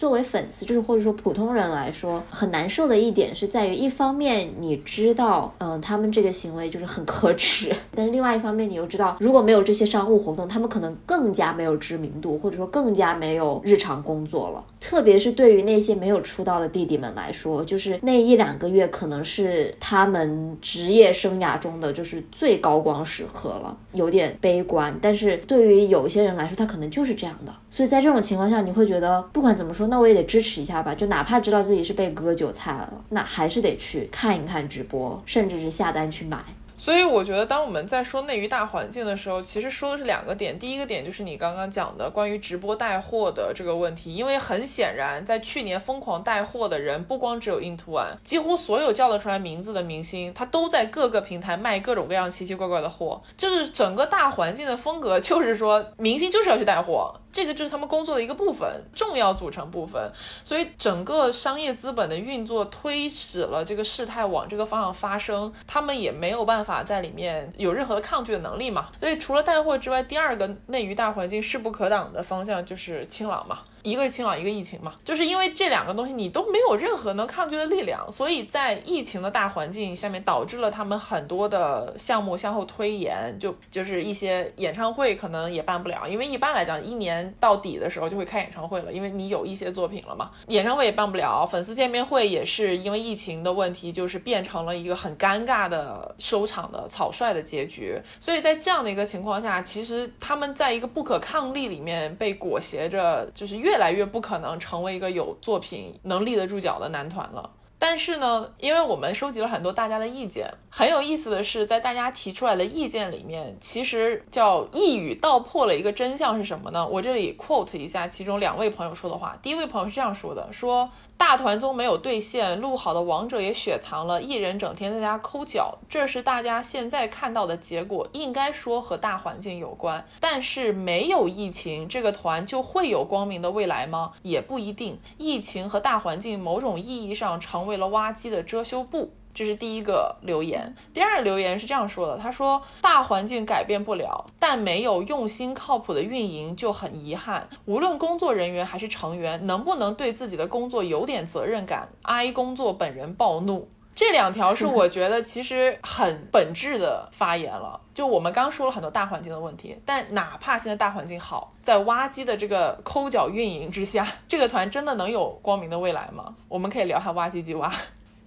作为粉丝，就是或者说普通人来说，很难受的一点是在于，一方面你知道，嗯，他们这个行为就是很可耻，但是另外一方面你又知道，如果没有这些商务活动，他们可能更加没有知名度，或者说更加没有日常工作了。特别是对于那些没有出道的弟弟们来说，就是那一两个月可能是他们职业生涯中的就是最高光时刻了，有点悲观。但是对于有些人来说，他可能就是这样的。所以在这种情况下，你会觉得不管怎么说，那我也得支持一下吧。就哪怕知道自己是被割韭菜了，那还是得去看一看直播，甚至是下单去买。所以我觉得，当我们在说内娱大环境的时候，其实说的是两个点。第一个点就是你刚刚讲的关于直播带货的这个问题，因为很显然，在去年疯狂带货的人不光只有 Into One，几乎所有叫得出来名字的明星，他都在各个平台卖各种各样奇奇怪怪的货。就是整个大环境的风格，就是说明星就是要去带货。这个就是他们工作的一个部分，重要组成部分。所以整个商业资本的运作推使了这个事态往这个方向发生，他们也没有办法在里面有任何的抗拒的能力嘛。所以除了带货之外，第二个内娱大环境势不可挡的方向就是清朗嘛。一个是清朗，一个疫情嘛，就是因为这两个东西你都没有任何能抗拒的力量，所以在疫情的大环境下面，导致了他们很多的项目向后推延，就就是一些演唱会可能也办不了，因为一般来讲一年到底的时候就会开演唱会了，因为你有一些作品了嘛，演唱会也办不了，粉丝见面会也是因为疫情的问题，就是变成了一个很尴尬的收场的草率的结局，所以在这样的一个情况下，其实他们在一个不可抗力里面被裹挟着，就是越。越来越不可能成为一个有作品能立得住脚的男团了。但是呢，因为我们收集了很多大家的意见，很有意思的是，在大家提出来的意见里面，其实叫一语道破了一个真相是什么呢？我这里 quote 一下其中两位朋友说的话。第一位朋友是这样说的：说。大团综没有兑现，录好的王者也雪藏了，艺人整天在家抠脚，这是大家现在看到的结果。应该说和大环境有关，但是没有疫情，这个团就会有光明的未来吗？也不一定。疫情和大环境某种意义上成为了挖机的遮羞布。这是第一个留言，第二个留言是这样说的：他说大环境改变不了，但没有用心靠谱的运营就很遗憾。无论工作人员还是成员，能不能对自己的工作有点责任感？？I 工作本人暴怒。这两条是 我觉得其实很本质的发言了。就我们刚说了很多大环境的问题，但哪怕现在大环境好，在挖机的这个抠脚运营之下，这个团真的能有光明的未来吗？我们可以聊下挖机机挖。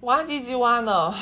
挖机机挖呢？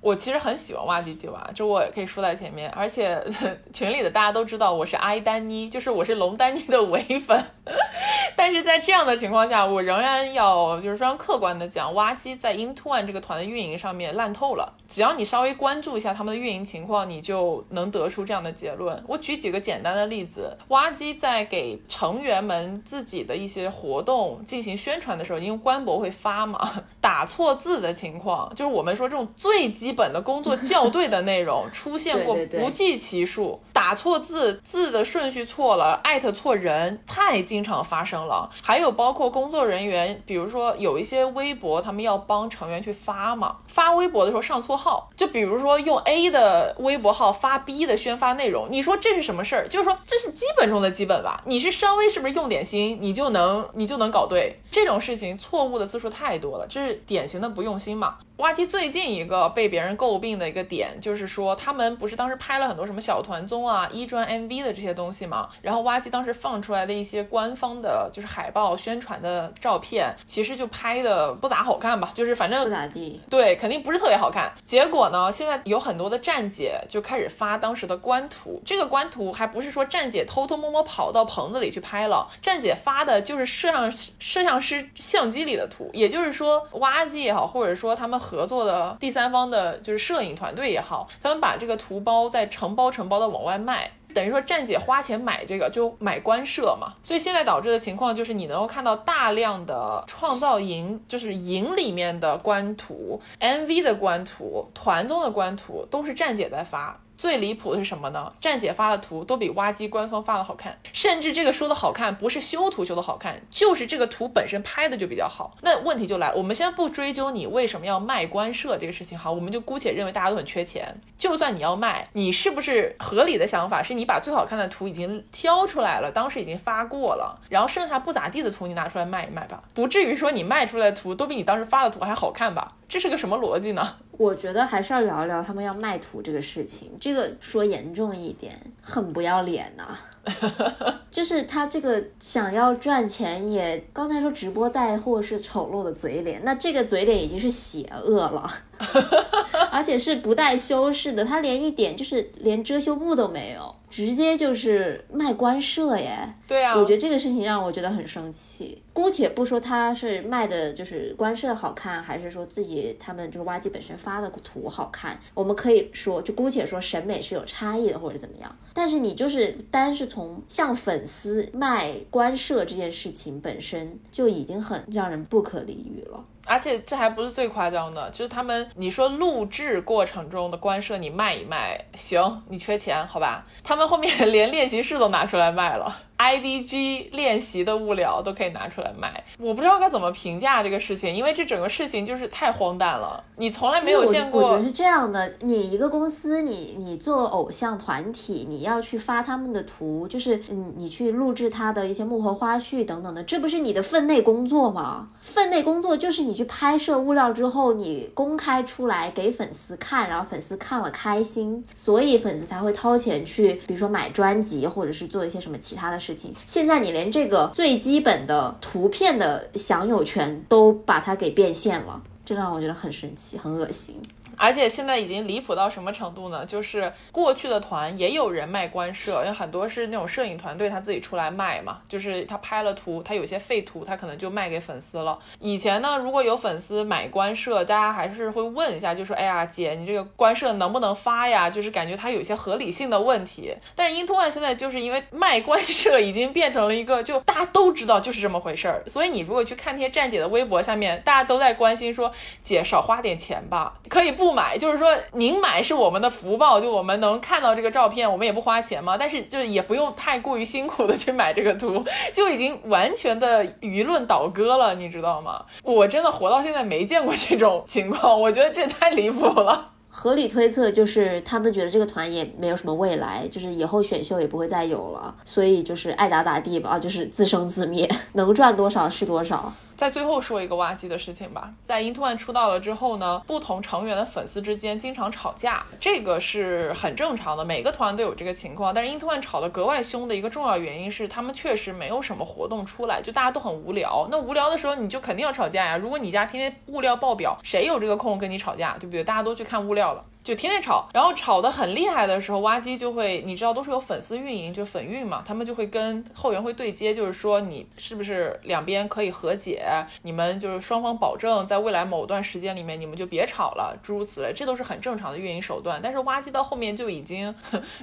我其实很喜欢挖机鸡娃，这我也可以说在前面。而且 群里的大家都知道我是阿依丹妮，就是我是龙丹妮的唯粉。但是在这样的情况下，我仍然要就是非常客观的讲，挖机在 Into One 这个团的运营上面烂透了。只要你稍微关注一下他们的运营情况，你就能得出这样的结论。我举几个简单的例子，挖机在给成员们自己的一些活动进行宣传的时候，因为官博会发嘛，打错字的情况，就是我们说这种最基本的工作校对的内容出现过不计其数，打错字，字的顺序错了，艾特错人，太经常发生了。还有包括工作人员，比如说有一些微博，他们要帮成员去发嘛，发微博的时候上错号，就比如说用 A 的微博号发 B 的宣发内容，你说这是什么事儿？就是说这是基本中的基本吧，你是稍微是不是用点心，你就能你就能搞对这种事情，错误的次数太多了，这是典型的不用心嘛。挖机最近一个被别人诟病的一个点，就是说他们不是当时拍了很多什么小团综啊、一专 MV 的这些东西嘛，然后挖机当时放出来的一些官方的，就是海报宣传的照片，其实就拍的不咋好看吧，就是反正不咋地。对，肯定不是特别好看。结果呢，现在有很多的站姐就开始发当时的官图，这个官图还不是说站姐偷偷摸摸跑到棚子里去拍了，站姐发的就是摄像摄像师相机里的图，也就是说，挖机也好，或者说他们合作的第三方的，就是摄影团队也好，他们把这个图包再承包承包的往外卖。等于说站姐花钱买这个就买官摄嘛，所以现在导致的情况就是你能够看到大量的创造营，就是营里面的官图、MV 的官图、团综的官图都是站姐在发。最离谱的是什么呢？站姐发的图都比挖机官方发的好看，甚至这个说的好看不是修图修的好看，就是这个图本身拍的就比较好。那问题就来，我们先不追究你为什么要卖官摄这个事情，好，我们就姑且认为大家都很缺钱。就算你要卖，你是不是合理的想法是你把最好看的图已经挑出来了，当时已经发过了，然后剩下不咋地的图你拿出来卖一卖吧，不至于说你卖出来的图都比你当时发的图还好看吧？这是个什么逻辑呢？我觉得还是要聊一聊他们要卖图这个事情。这个说严重一点，很不要脸呐、就是他这个想要赚钱也，刚才说直播带货是丑陋的嘴脸，那这个嘴脸已经是邪恶了，而且是不带修饰的，他连一点就是连遮羞布都没有，直接就是卖官设耶。对啊，我觉得这个事情让我觉得很生气。姑且不说他是卖的就是官设好看，还是说自己他们就是挖机本身发的图好看，我们可以说就姑且说审美是有差异的或者怎么样。但是你就是单是从向粉丝卖官摄这件事情本身就已经很让人不可理喻了。而且这还不是最夸张的，就是他们你说录制过程中的官摄你卖一卖，行，你缺钱好吧？他们后面连练习室都拿出来卖了。IDG 练习的物料都可以拿出来卖，我不知道该怎么评价这个事情，因为这整个事情就是太荒诞了，你从来没有见过我觉得。是这样的，你一个公司，你你做偶像团体，你要去发他们的图，就是嗯，你去录制他的一些幕后花絮等等的，这不是你的分内工作吗？分内工作就是你去拍摄物料之后，你公开出来给粉丝看，然后粉丝看了开心，所以粉丝才会掏钱去，比如说买专辑，或者是做一些什么其他的事情。现在你连这个最基本的图片的享有权都把它给变现了。这让我觉得很神奇，很恶心。而且现在已经离谱到什么程度呢？就是过去的团也有人卖官摄，因为很多是那种摄影团队他自己出来卖嘛，就是他拍了图，他有些废图，他可能就卖给粉丝了。以前呢，如果有粉丝买官摄，大家还是会问一下，就说：“哎呀，姐，你这个官摄能不能发呀？”就是感觉它有一些合理性的问题。但是 Into One 现在就是因为卖官 摄已经变成了一个，就大家都知道就是这么回事儿，所以你如果去看那些站姐的微博下面，大家都在关心说：“姐少花点钱吧，可以不。”不买，就是说您买是我们的福报，就我们能看到这个照片，我们也不花钱嘛。但是就也不用太过于辛苦的去买这个图，就已经完全的舆论倒戈了，你知道吗？我真的活到现在没见过这种情况，我觉得这也太离谱了。合理推测就是他们觉得这个团也没有什么未来，就是以后选秀也不会再有了，所以就是爱咋咋地吧，就是自生自灭，能赚多少是多少。在最后说一个挖机的事情吧，在 Into One 出道了之后呢，不同成员的粉丝之间经常吵架，这个是很正常的，每个团都有这个情况。但是 Into One 吵得格外凶的一个重要原因是，他们确实没有什么活动出来，就大家都很无聊。那无聊的时候，你就肯定要吵架呀。如果你家天天物料爆表，谁有这个空跟你吵架，对不对？大家都去看物料了。就天天吵，然后吵得很厉害的时候，挖机就会，你知道都是有粉丝运营，就粉运嘛，他们就会跟后援会对接，就是说你是不是两边可以和解，你们就是双方保证在未来某段时间里面你们就别吵了，诸如此类，这都是很正常的运营手段。但是挖机到后面就已经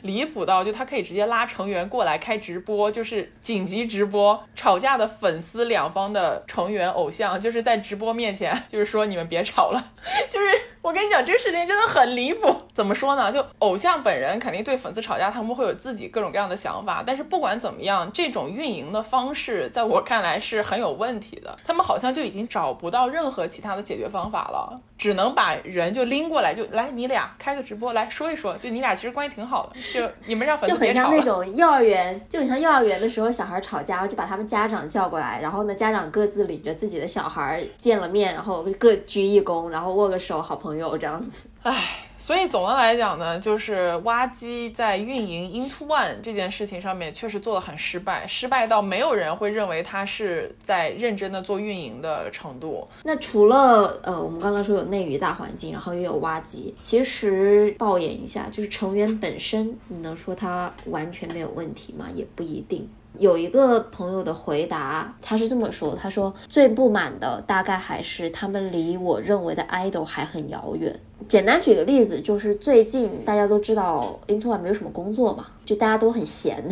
离谱到，就他可以直接拉成员过来开直播，就是紧急直播，吵架的粉丝两方的成员偶像就是在直播面前，就是说你们别吵了，就是我跟你讲，这个事情真的很离。怎么说呢？就偶像本人肯定对粉丝吵架，他们会有自己各种各样的想法。但是不管怎么样，这种运营的方式在我看来是很有问题的。他们好像就已经找不到任何其他的解决方法了，只能把人就拎过来，就来你俩开个直播来说一说。就你俩其实关系挺好的，就你们让粉丝就很像那种幼儿园，就很像幼儿园的时候小孩吵架，就把他们家长叫过来，然后呢家长各自领着自己的小孩见了面，然后各鞠一躬，然后握个手，好朋友这样子。唉。所以总的来讲呢，就是挖机在运营 Into One 这件事情上面确实做的很失败，失败到没有人会认为他是在认真的做运营的程度。那除了呃，我们刚刚说有内娱大环境，然后又有挖机，其实爆言一下，就是成员本身，你能说他完全没有问题吗？也不一定。有一个朋友的回答，他是这么说的：他说最不满的大概还是他们离我认为的 idol 还很遥远。简单举个例子，就是最近大家都知道 Into One 没有什么工作嘛，就大家都很闲。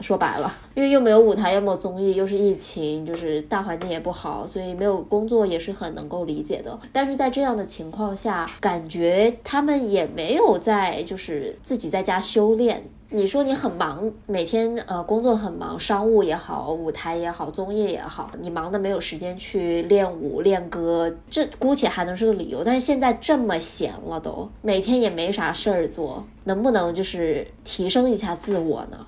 说白了，因为又没有舞台，又没有综艺，又是疫情，就是大环境也不好，所以没有工作也是很能够理解的。但是在这样的情况下，感觉他们也没有在就是自己在家修炼。你说你很忙，每天呃工作很忙，商务也好，舞台也好，综艺也好，你忙的没有时间去练舞练歌，这姑且还能是个理由。但是现在这么闲了，都每天也没啥事儿做，能不能就是提升一下自我呢？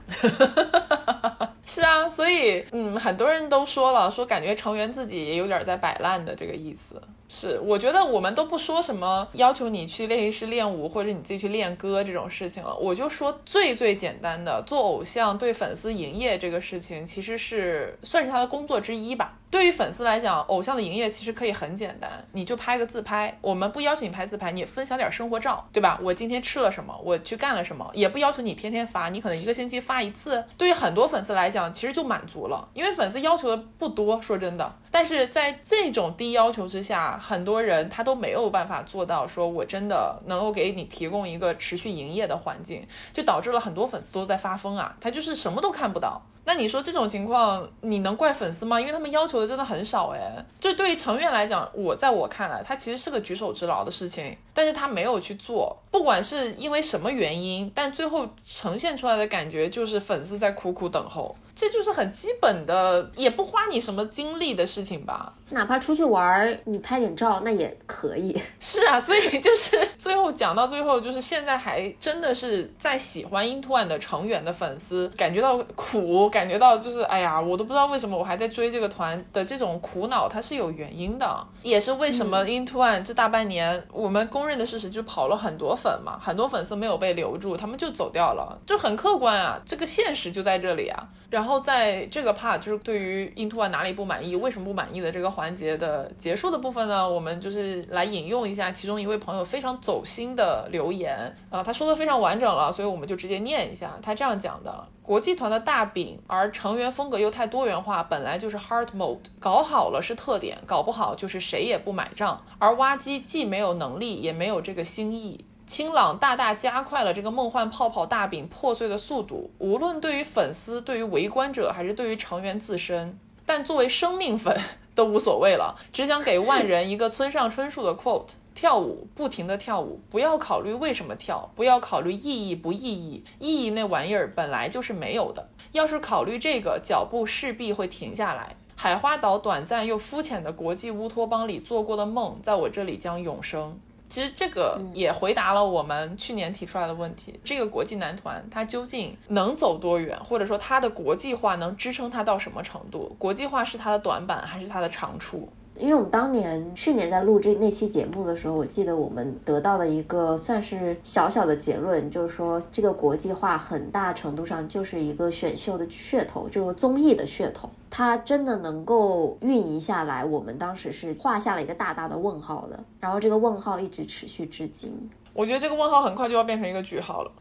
是啊，所以嗯，很多人都说了，说感觉成员自己也有点在摆烂的这个意思。是，我觉得我们都不说什么要求你去练习室练舞，或者你自己去练歌这种事情了。我就说最最简单的，做偶像对粉丝营业这个事情，其实是算是他的工作之一吧。对于粉丝来讲，偶像的营业其实可以很简单，你就拍个自拍，我们不要求你拍自拍，你分享点生活照，对吧？我今天吃了什么，我去干了什么，也不要求你天天发，你可能一个星期发一次。对于很多粉丝来讲，其实就满足了，因为粉丝要求的不多，说真的。但是在这种低要求之下，很多人他都没有办法做到，说我真的能够给你提供一个持续营业的环境，就导致了很多粉丝都在发疯啊，他就是什么都看不到。那你说这种情况，你能怪粉丝吗？因为他们要求的真的很少哎。就对于成员来讲，我在我看来，他其实是个举手之劳的事情，但是他没有去做，不管是因为什么原因，但最后呈现出来的感觉就是粉丝在苦苦等候。这就是很基本的，也不花你什么精力的事情吧。哪怕出去玩，你拍点照那也可以。是啊，所以就是最后讲到最后，就是现在还真的是在喜欢 Into One 的成员的粉丝感觉到苦，感觉到就是哎呀，我都不知道为什么我还在追这个团的这种苦恼，它是有原因的，也是为什么 Into One 这大半年我们公认的事实就跑了很多粉嘛，很多粉丝没有被留住，他们就走掉了，就很客观啊，这个现实就在这里啊，然后。然后在这个 part 就是对于 Into One 哪里不满意，为什么不满意的这个环节的结束的部分呢？我们就是来引用一下其中一位朋友非常走心的留言啊，他说的非常完整了，所以我们就直接念一下。他这样讲的：国际团的大饼，而成员风格又太多元化，本来就是 hard mode，搞好了是特点，搞不好就是谁也不买账。而挖机既没有能力，也没有这个心意。清朗大大加快了这个梦幻泡泡大饼破碎的速度，无论对于粉丝、对于围观者，还是对于成员自身，但作为生命粉都无所谓了，只想给万人一个村上春树的 quote：跳舞，不停的跳舞，不要考虑为什么跳，不要考虑意义不意义，意义那玩意儿本来就是没有的，要是考虑这个，脚步势必会停下来。海花岛短暂又肤浅的国际乌托邦里做过的梦，在我这里将永生。其实这个也回答了我们去年提出来的问题：这个国际男团他究竟能走多远，或者说他的国际化能支撑他到什么程度？国际化是他的短板还是他的长处？因为我们当年去年在录这那期节目的时候，我记得我们得到的一个算是小小的结论，就是说这个国际化很大程度上就是一个选秀的噱头，就是综艺的噱头。它真的能够运营下来，我们当时是画下了一个大大的问号的。然后这个问号一直持续至今。我觉得这个问号很快就要变成一个句号了。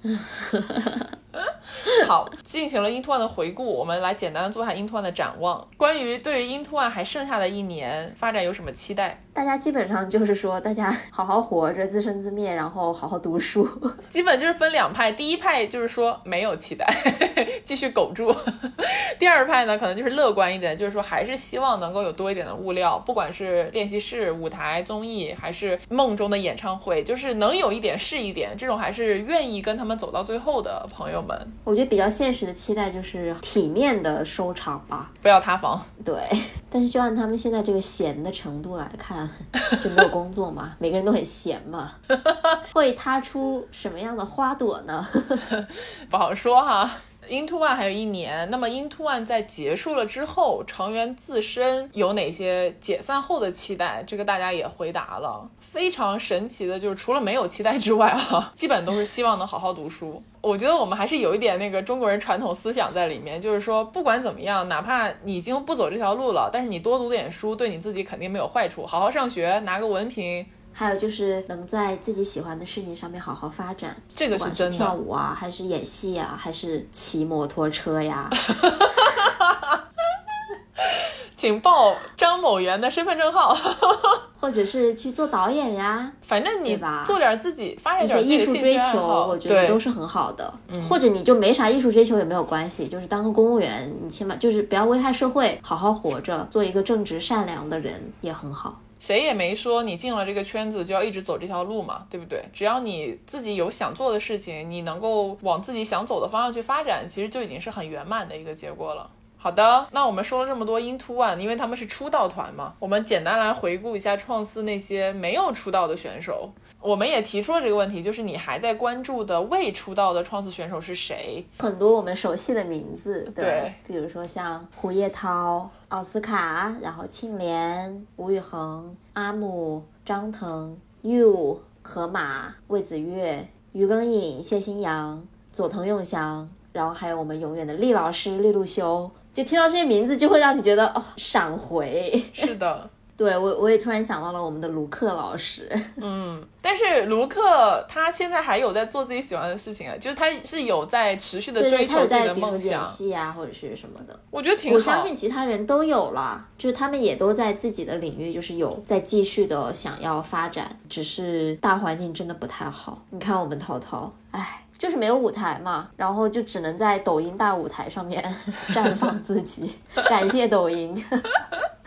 好，进行了 Into One 的回顾，我们来简单的做一下 Into One 的展望。关于对于 Into One 还剩下的一年发展有什么期待？大家基本上就是说，大家好好活着，自生自灭，然后好好读书。基本就是分两派，第一派就是说没有期待，继续苟住；第二派呢，可能就是乐观一点，就是说还是希望能够有多一点的物料，不管是练习室、舞台、综艺，还是梦中的演唱会，就是能有一点是一点。这种还是愿意跟他们走到最后的朋友们。我觉得比较现实的期待就是体面的收场吧，不要塌房。对，但是就按他们现在这个闲的程度来看，就没有工作嘛，每个人都很闲嘛，会塌出什么样的花朵呢？不好说哈。Into One 还有一年，那么 Into One 在结束了之后，成员自身有哪些解散后的期待？这个大家也回答了。非常神奇的就是，除了没有期待之外啊，基本都是希望能好好读书。我觉得我们还是有一点那个中国人传统思想在里面，就是说不管怎么样，哪怕你已经不走这条路了，但是你多读点书，对你自己肯定没有坏处。好好上学，拿个文凭。还有就是能在自己喜欢的事情上面好好发展，这个是真的。跳舞啊，还是演戏啊，还是骑摩托车呀？请报张某元的身份证号，或者是去做导演呀。反正你吧，做点自己发展点艺术追求，我觉得都是很好的。或者你就没啥艺术追求也没有关系，就是当个公务员，你起码就是不要危害社会，好好活着，做一个正直善良的人也很好。谁也没说你进了这个圈子就要一直走这条路嘛，对不对？只要你自己有想做的事情，你能够往自己想走的方向去发展，其实就已经是很圆满的一个结果了。好的，那我们说了这么多 Into One，因为他们是出道团嘛，我们简单来回顾一下创四那些没有出道的选手。我们也提出了这个问题，就是你还在关注的未出道的创四选手是谁？很多我们熟悉的名字，对，比如说像胡叶涛、奥斯卡，然后庆怜、吴宇恒、阿姆、张腾、You、河马、魏子越、于庚颖、谢欣阳、佐藤永祥，然后还有我们永远的厉老师厉路修。就听到这些名字，就会让你觉得哦，闪回。是的，对我我也突然想到了我们的卢克老师。嗯，但是卢克他现在还有在做自己喜欢的事情啊，就是他是有在持续的追求自己的梦想，演戏啊或者是什么的。我觉得挺好。我相信其他人都有了，就是他们也都在自己的领域，就是有在继续的想要发展，只是大环境真的不太好。你看我们涛涛，唉。就是没有舞台嘛，然后就只能在抖音大舞台上面 绽放自己。感谢抖音。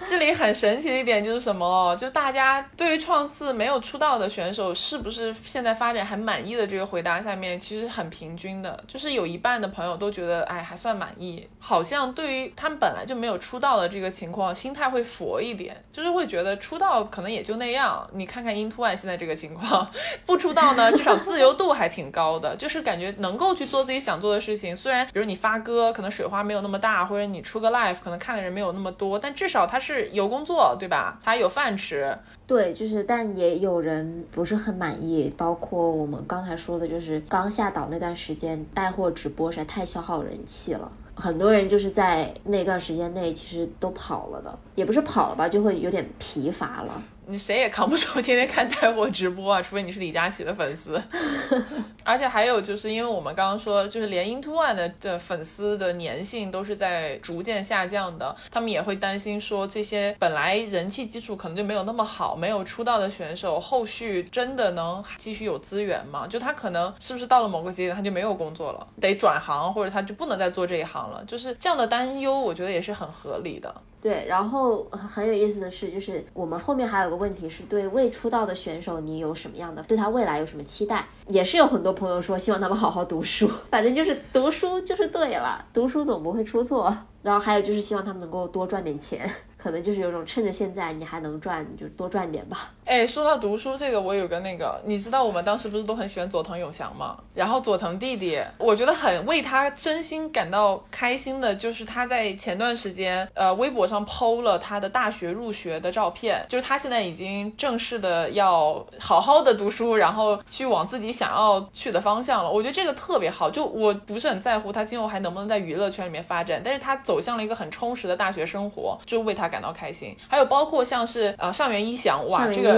这里很神奇的一点就是什么哦？就大家对于创四没有出道的选手是不是现在发展还满意的这个回答下面，其实很平均的，就是有一半的朋友都觉得，哎，还算满意。好像对于他们本来就没有出道的这个情况，心态会佛一点，就是会觉得出道可能也就那样。你看看 Into One 现在这个情况，不出道呢，至少自由度还挺高的，就是感觉能够去做自己想做的事情。虽然比如你发歌可能水花没有那么大，或者你出个 live 可能看的人没有那么多，但至少他是。是有工作，对吧？他有饭吃，对，就是，但也有人不是很满意，包括我们刚才说的，就是刚下岛那段时间带货直播实在太消耗人气了，很多人就是在那段时间内其实都跑了的，也不是跑了吧，就会有点疲乏了。你谁也扛不住天天看带货直播啊，除非你是李佳琦的粉丝。而且还有就是，因为我们刚刚说，就是连 Into One 的的粉丝的粘性都是在逐渐下降的，他们也会担心说，这些本来人气基础可能就没有那么好，没有出道的选手，后续真的能继续有资源吗？就他可能是不是到了某个节点他就没有工作了，得转行，或者他就不能再做这一行了？就是这样的担忧，我觉得也是很合理的。对，然后很有意思的是，就是我们后面还有个问题是对未出道的选手，你有什么样的对他未来有什么期待？也是有很多朋友说希望他们好好读书，反正就是读书就是对了，读书总不会出错。然后还有就是希望他们能够多赚点钱。可能就是有种趁着现在你还能赚，你就多赚点吧。哎，说到读书这个，我有个那个，你知道我们当时不是都很喜欢佐藤永祥吗？然后佐藤弟弟，我觉得很为他真心感到开心的，就是他在前段时间，呃，微博上 PO 了他的大学入学的照片，就是他现在已经正式的要好好的读书，然后去往自己想要去的方向了。我觉得这个特别好，就我不是很在乎他今后还能不能在娱乐圈里面发展，但是他走向了一个很充实的大学生活，就为他感到开心。还有包括像是呃上元一翔，哇，这个。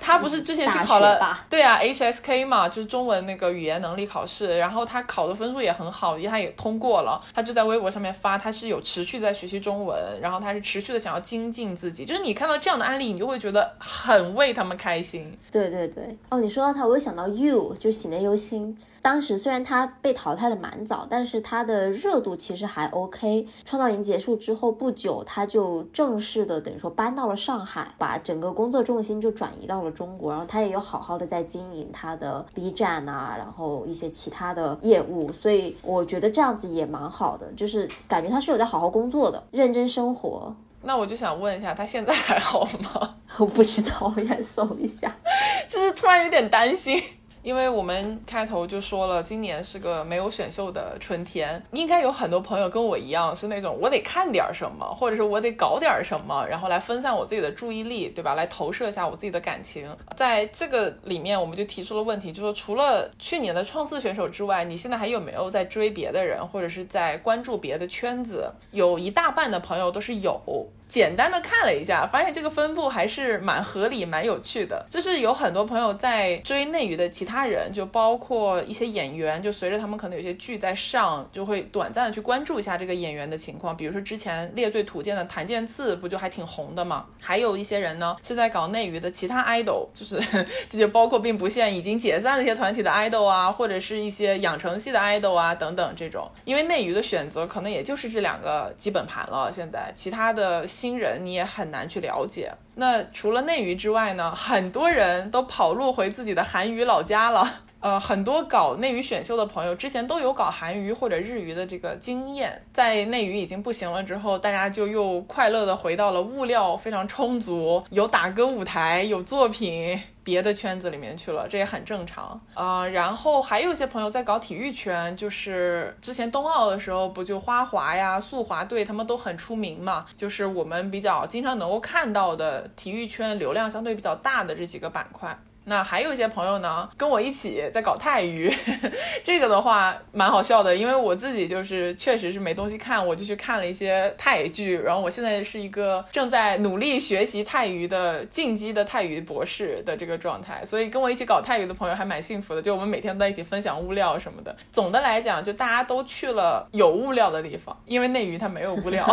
他不是之前去考了，对啊，HSK 嘛，就是中文那个语言能力考试，然后他考的分数也很好，他也通过了，他就在微博上面发，他是有持续在学习中文，然后他是持续的想要精进自己，就是你看到这样的案例，你就会觉得很为他们开心。对对对，哦，你说到他，我又想到 You，就是喜内优心。当时虽然他被淘汰的蛮早，但是他的热度其实还 OK。创造营结束之后不久，他就正式的等于说搬到了上海，把整个工作重心就转移到了中国。然后他也有好好的在经营他的 B 站啊，然后一些其他的业务。所以我觉得这样子也蛮好的，就是感觉他是有在好好工作的，认真生活。那我就想问一下，他现在还好吗？我不知道，我先搜一下，就是突然有点担心。因为我们开头就说了，今年是个没有选秀的春天，应该有很多朋友跟我一样，是那种我得看点什么，或者是我得搞点什么，然后来分散我自己的注意力，对吧？来投射一下我自己的感情。在这个里面，我们就提出了问题，就说除了去年的创四选手之外，你现在还有没有在追别的人，或者是在关注别的圈子？有一大半的朋友都是有。简单的看了一下，发现这个分布还是蛮合理、蛮有趣的。就是有很多朋友在追内娱的其他人，就包括一些演员，就随着他们可能有些剧在上，就会短暂的去关注一下这个演员的情况。比如说之前《猎罪图鉴》的谭健次不就还挺红的吗？还有一些人呢是在搞内娱的其他 idol，就是这就包括并不限已经解散的一些团体的 idol 啊，或者是一些养成系的 idol 啊等等这种。因为内娱的选择可能也就是这两个基本盘了，现在其他的。新人你也很难去了解。那除了内娱之外呢？很多人都跑路回自己的韩娱老家了。呃，很多搞内娱选秀的朋友之前都有搞韩娱或者日娱的这个经验，在内娱已经不行了之后，大家就又快乐的回到了物料非常充足、有打歌舞台、有作品别的圈子里面去了，这也很正常啊。然后还有一些朋友在搞体育圈，就是之前冬奥的时候不就花滑呀、速滑队他们都很出名嘛，就是我们比较经常能够看到的体育圈流量相对比较大的这几个板块。那还有一些朋友呢，跟我一起在搞泰娱，这个的话蛮好笑的，因为我自己就是确实是没东西看，我就去看了一些泰剧，然后我现在是一个正在努力学习泰娱的进击的泰语博士的这个状态，所以跟我一起搞泰语的朋友还蛮幸福的，就我们每天都在一起分享物料什么的。总的来讲，就大家都去了有物料的地方，因为内娱它没有物料。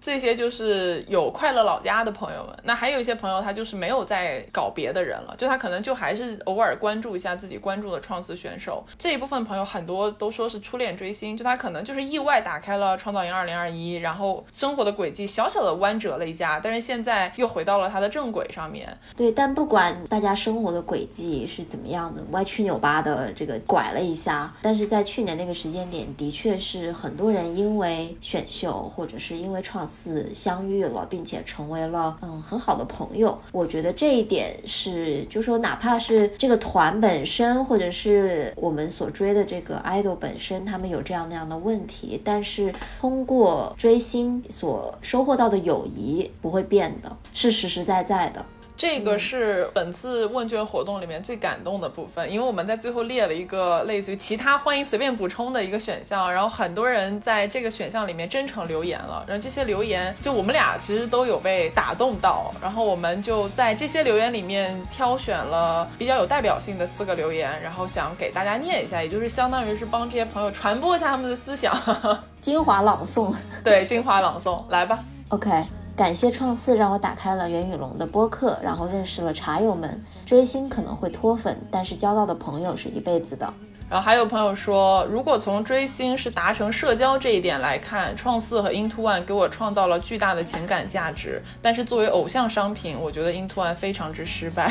这些就是有快乐老家的朋友们，那还有一些朋友他就是没有在搞别的人了，就他可能就还是偶尔关注一下自己关注的创四选手。这一部分朋友很多都说是初恋追星，就他可能就是意外打开了创造营二零二一，然后生活的轨迹小小的弯折了一下，但是现在又回到了他的正轨上面。对，但不管大家生活的轨迹是怎么样的，歪曲扭巴的这个拐了一下，但是在去年那个时间点，的确是很多人因为选秀或者是因为创。次相遇了，并且成为了嗯很好的朋友。我觉得这一点是，就说哪怕是这个团本身，或者是我们所追的这个 idol 本身，他们有这样那样的问题，但是通过追星所收获到的友谊不会变的，是实实在在的。这个是本次问卷活动里面最感动的部分，因为我们在最后列了一个类似于其他欢迎随便补充的一个选项，然后很多人在这个选项里面真诚留言了，然后这些留言就我们俩其实都有被打动到，然后我们就在这些留言里面挑选了比较有代表性的四个留言，然后想给大家念一下，也就是相当于是帮这些朋友传播一下他们的思想，精华朗诵，对，精华朗诵，来吧，OK。感谢创四让我打开了袁宇龙的播客，然后认识了茶友们。追星可能会脱粉，但是交到的朋友是一辈子的。然后还有朋友说，如果从追星是达成社交这一点来看，创四和 Into One 给我创造了巨大的情感价值。但是作为偶像商品，我觉得 Into One 非常之失败。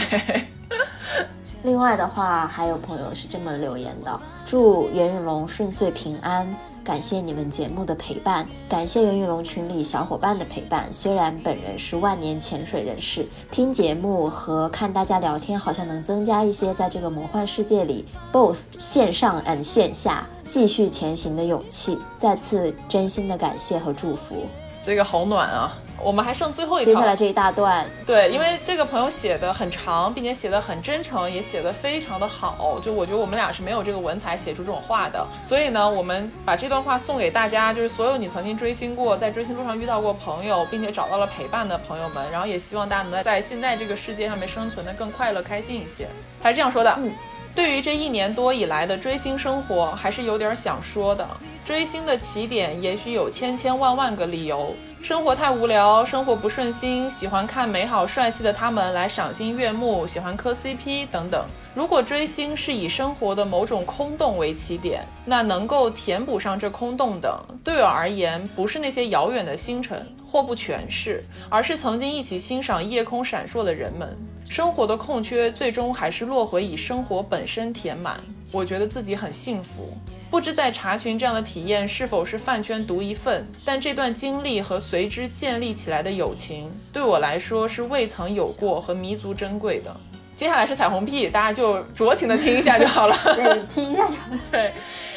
另外的话，还有朋友是这么留言的：祝袁宇龙顺遂平安。感谢你们节目的陪伴，感谢袁宇龙群里小伙伴的陪伴。虽然本人是万年潜水人士，听节目和看大家聊天，好像能增加一些在这个魔幻世界里 both 线上 and 线下继续前行的勇气。再次真心的感谢和祝福。这个好暖啊！我们还剩最后一条接下来这一大段，对，因为这个朋友写的很长，并且写的很真诚，也写的非常的好。就我觉得我们俩是没有这个文采写出这种话的，所以呢，我们把这段话送给大家，就是所有你曾经追星过，在追星路上遇到过朋友，并且找到了陪伴的朋友们。然后也希望大家能在在现在这个世界上面生存的更快乐、开心一些。他是这样说的。嗯对于这一年多以来的追星生活，还是有点想说的。追星的起点也许有千千万万个理由，生活太无聊，生活不顺心，喜欢看美好帅气的他们来赏心悦目，喜欢磕 CP 等等。如果追星是以生活的某种空洞为起点，那能够填补上这空洞的，对我而言，不是那些遥远的星辰，或不全是，而是曾经一起欣赏夜空闪烁的人们。生活的空缺，最终还是落回以生活本身填满。我觉得自己很幸福。不知在查询这样的体验是否是饭圈独一份，但这段经历和随之建立起来的友情，对我来说是未曾有过和弥足珍贵的。接下来是彩虹屁，大家就酌情的听一下就好了。对，听一下就。对，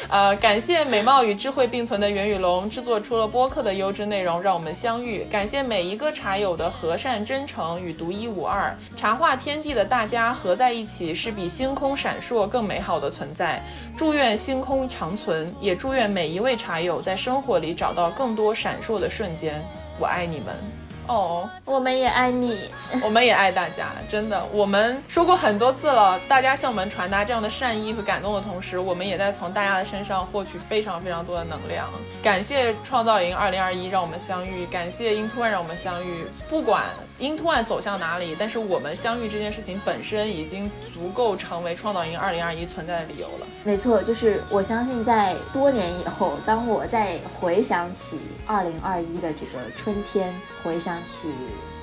呃，感谢美貌与智慧并存的袁宇龙制作出了播客的优质内容，让我们相遇。感谢每一个茶友的和善、真诚与独一无二。茶话天地的大家合在一起，是比星空闪烁更美好的存在。祝愿星空长存，也祝愿每一位茶友在生活里找到更多闪烁的瞬间。我爱你们。哦，我们也爱你。我们也爱大家，真的。我们说过很多次了，大家向我们传达这样的善意和感动的同时，我们也在从大家的身上获取非常非常多的能量。感谢创造营二零二一让我们相遇，感谢 Into One 让我们相遇。不管 Into One 走向哪里，但是我们相遇这件事情本身已经足够成为创造营二零二一存在的理由了。没错，就是我相信在多年以后，当我再回想起二零二一的这个春天，回想起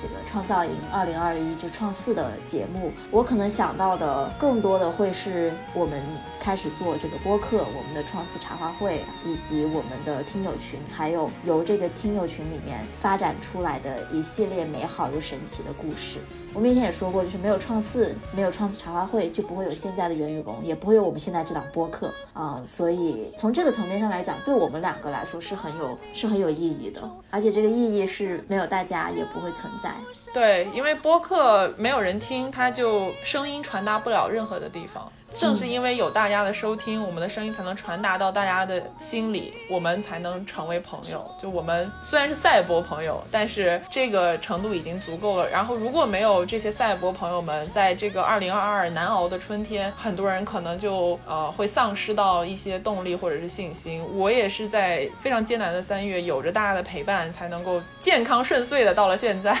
这个创造营二零二一就创四的节目，我可能想到的更多的会是我们开始做这个播客，我们的创四茶话会，以及我们的听友群，还有由这个听友群里面发展出来的一系列美好又神奇的故事。我们以前也说过，就是没有创四，没有创四茶话会，就不会有现在的袁宇龙，也不会有我们现在这档播客啊、所以从这个层面上来讲，对我们两个来说是很有是很有意义的，而且这个意义是没有大家也不会存在。对，因为播客没有人听，它就声音传达不了任何的地方。正是因为有大家的收听，我们的声音才能传达到大家的心里，我们才能成为朋友。就我们虽然是赛博朋友，但是这个程度已经足够了。然后如果没有这些赛博朋友们，在这个二零二二难熬的春天，很多人可能就呃会丧失到一些动力或者是信心。我也是在非常艰难的三月，有着大家的陪伴，才能够健康顺遂的到了现在。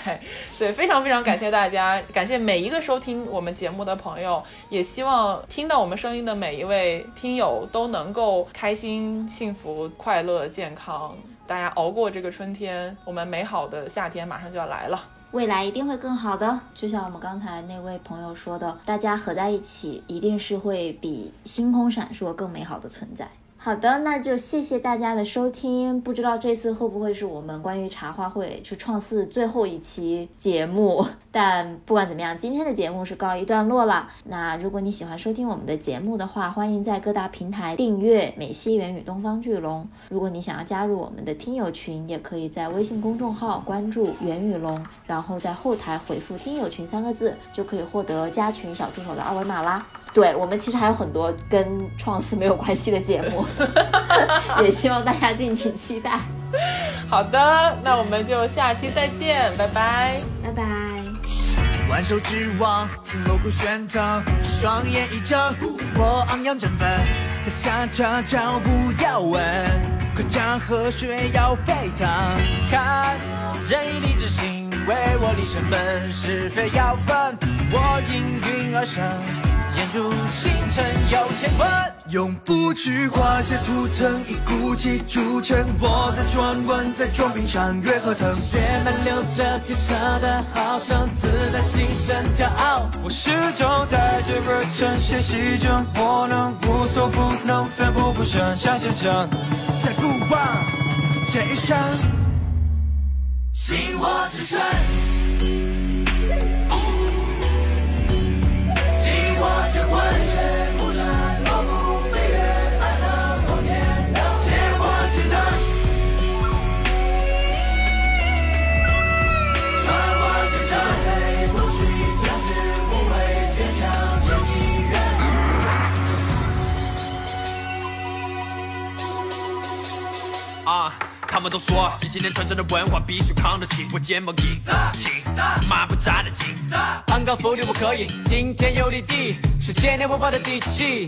所以非常非常感谢大家，感谢每一个收听我们节目的朋友，也希望听听到我们声音的每一位听友都能够开心、幸福、快乐、健康。大家熬过这个春天，我们美好的夏天马上就要来了。未来一定会更好的，就像我们刚才那位朋友说的，大家合在一起，一定是会比星空闪烁更美好的存在。好的，那就谢谢大家的收听。不知道这次会不会是我们关于茶话会去创四最后一期节目，但不管怎么样，今天的节目是告一段落了。那如果你喜欢收听我们的节目的话，欢迎在各大平台订阅美西元与东方巨龙。如果你想要加入我们的听友群，也可以在微信公众号关注元与龙，然后在后台回复“听友群”三个字，就可以获得加群小助手的二维码啦。对我们其实还有很多跟创思没有关系的节目，也希望大家敬请期待。好的，那我们就下期再见，拜拜。拜拜。万手之王，听锣鼓喧腾，双眼一睁，我昂扬振奋。在下这脚步要稳，可江河水要沸腾。看，仁义礼智信为我立身本，是非要分。我应运而生，演入星辰有乾坤。永不惧华夏图腾，一股气铸成我的传闻，在装冰上越河腾。血脉流着天生的好胜，自带心生骄傲。我始终带着热忱，学习着我能无所不能，奋不顾身向前程，在不忘这一生。星火之神，火们都说几千年传承的文化必须扛得起我肩膀硬，起马步扎得紧，安高浮流不可以，顶天又立地是千年文化的底气，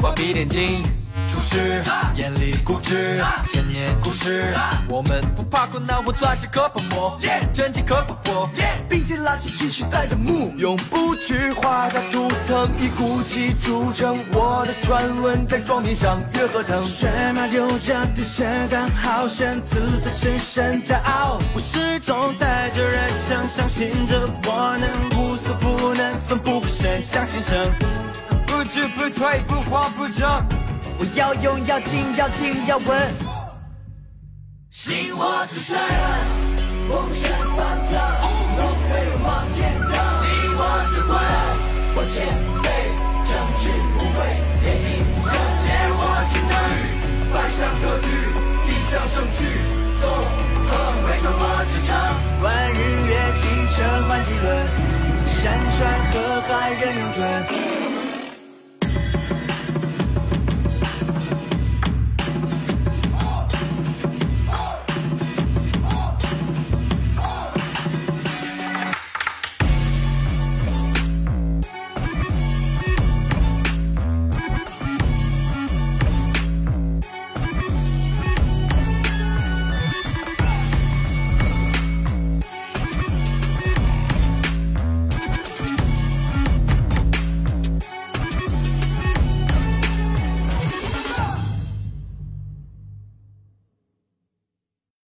画笔点睛。处事严厉固执，千年故事。我们不怕困难或钻石可泡沫，真情可捕获，并肩拉起新时代的幕。永不惧画下图腾，以骨气铸成我的传闻，在桌面上越河腾。血脉流着天生的好胜，自带神圣骄傲。我始终带着热忱，相信着我能无所不能，奋不顾身向前程。不知不退，不慌不张。我要勇，要劲，要听，要稳。星火之神，风神翻腾，龙飞往天腾。萤火之魂，我谦卑，正直无畏，天应人。借我之能，万象割据，地上生去，纵横为我之城。观日月星辰换几轮，山川河海任永存。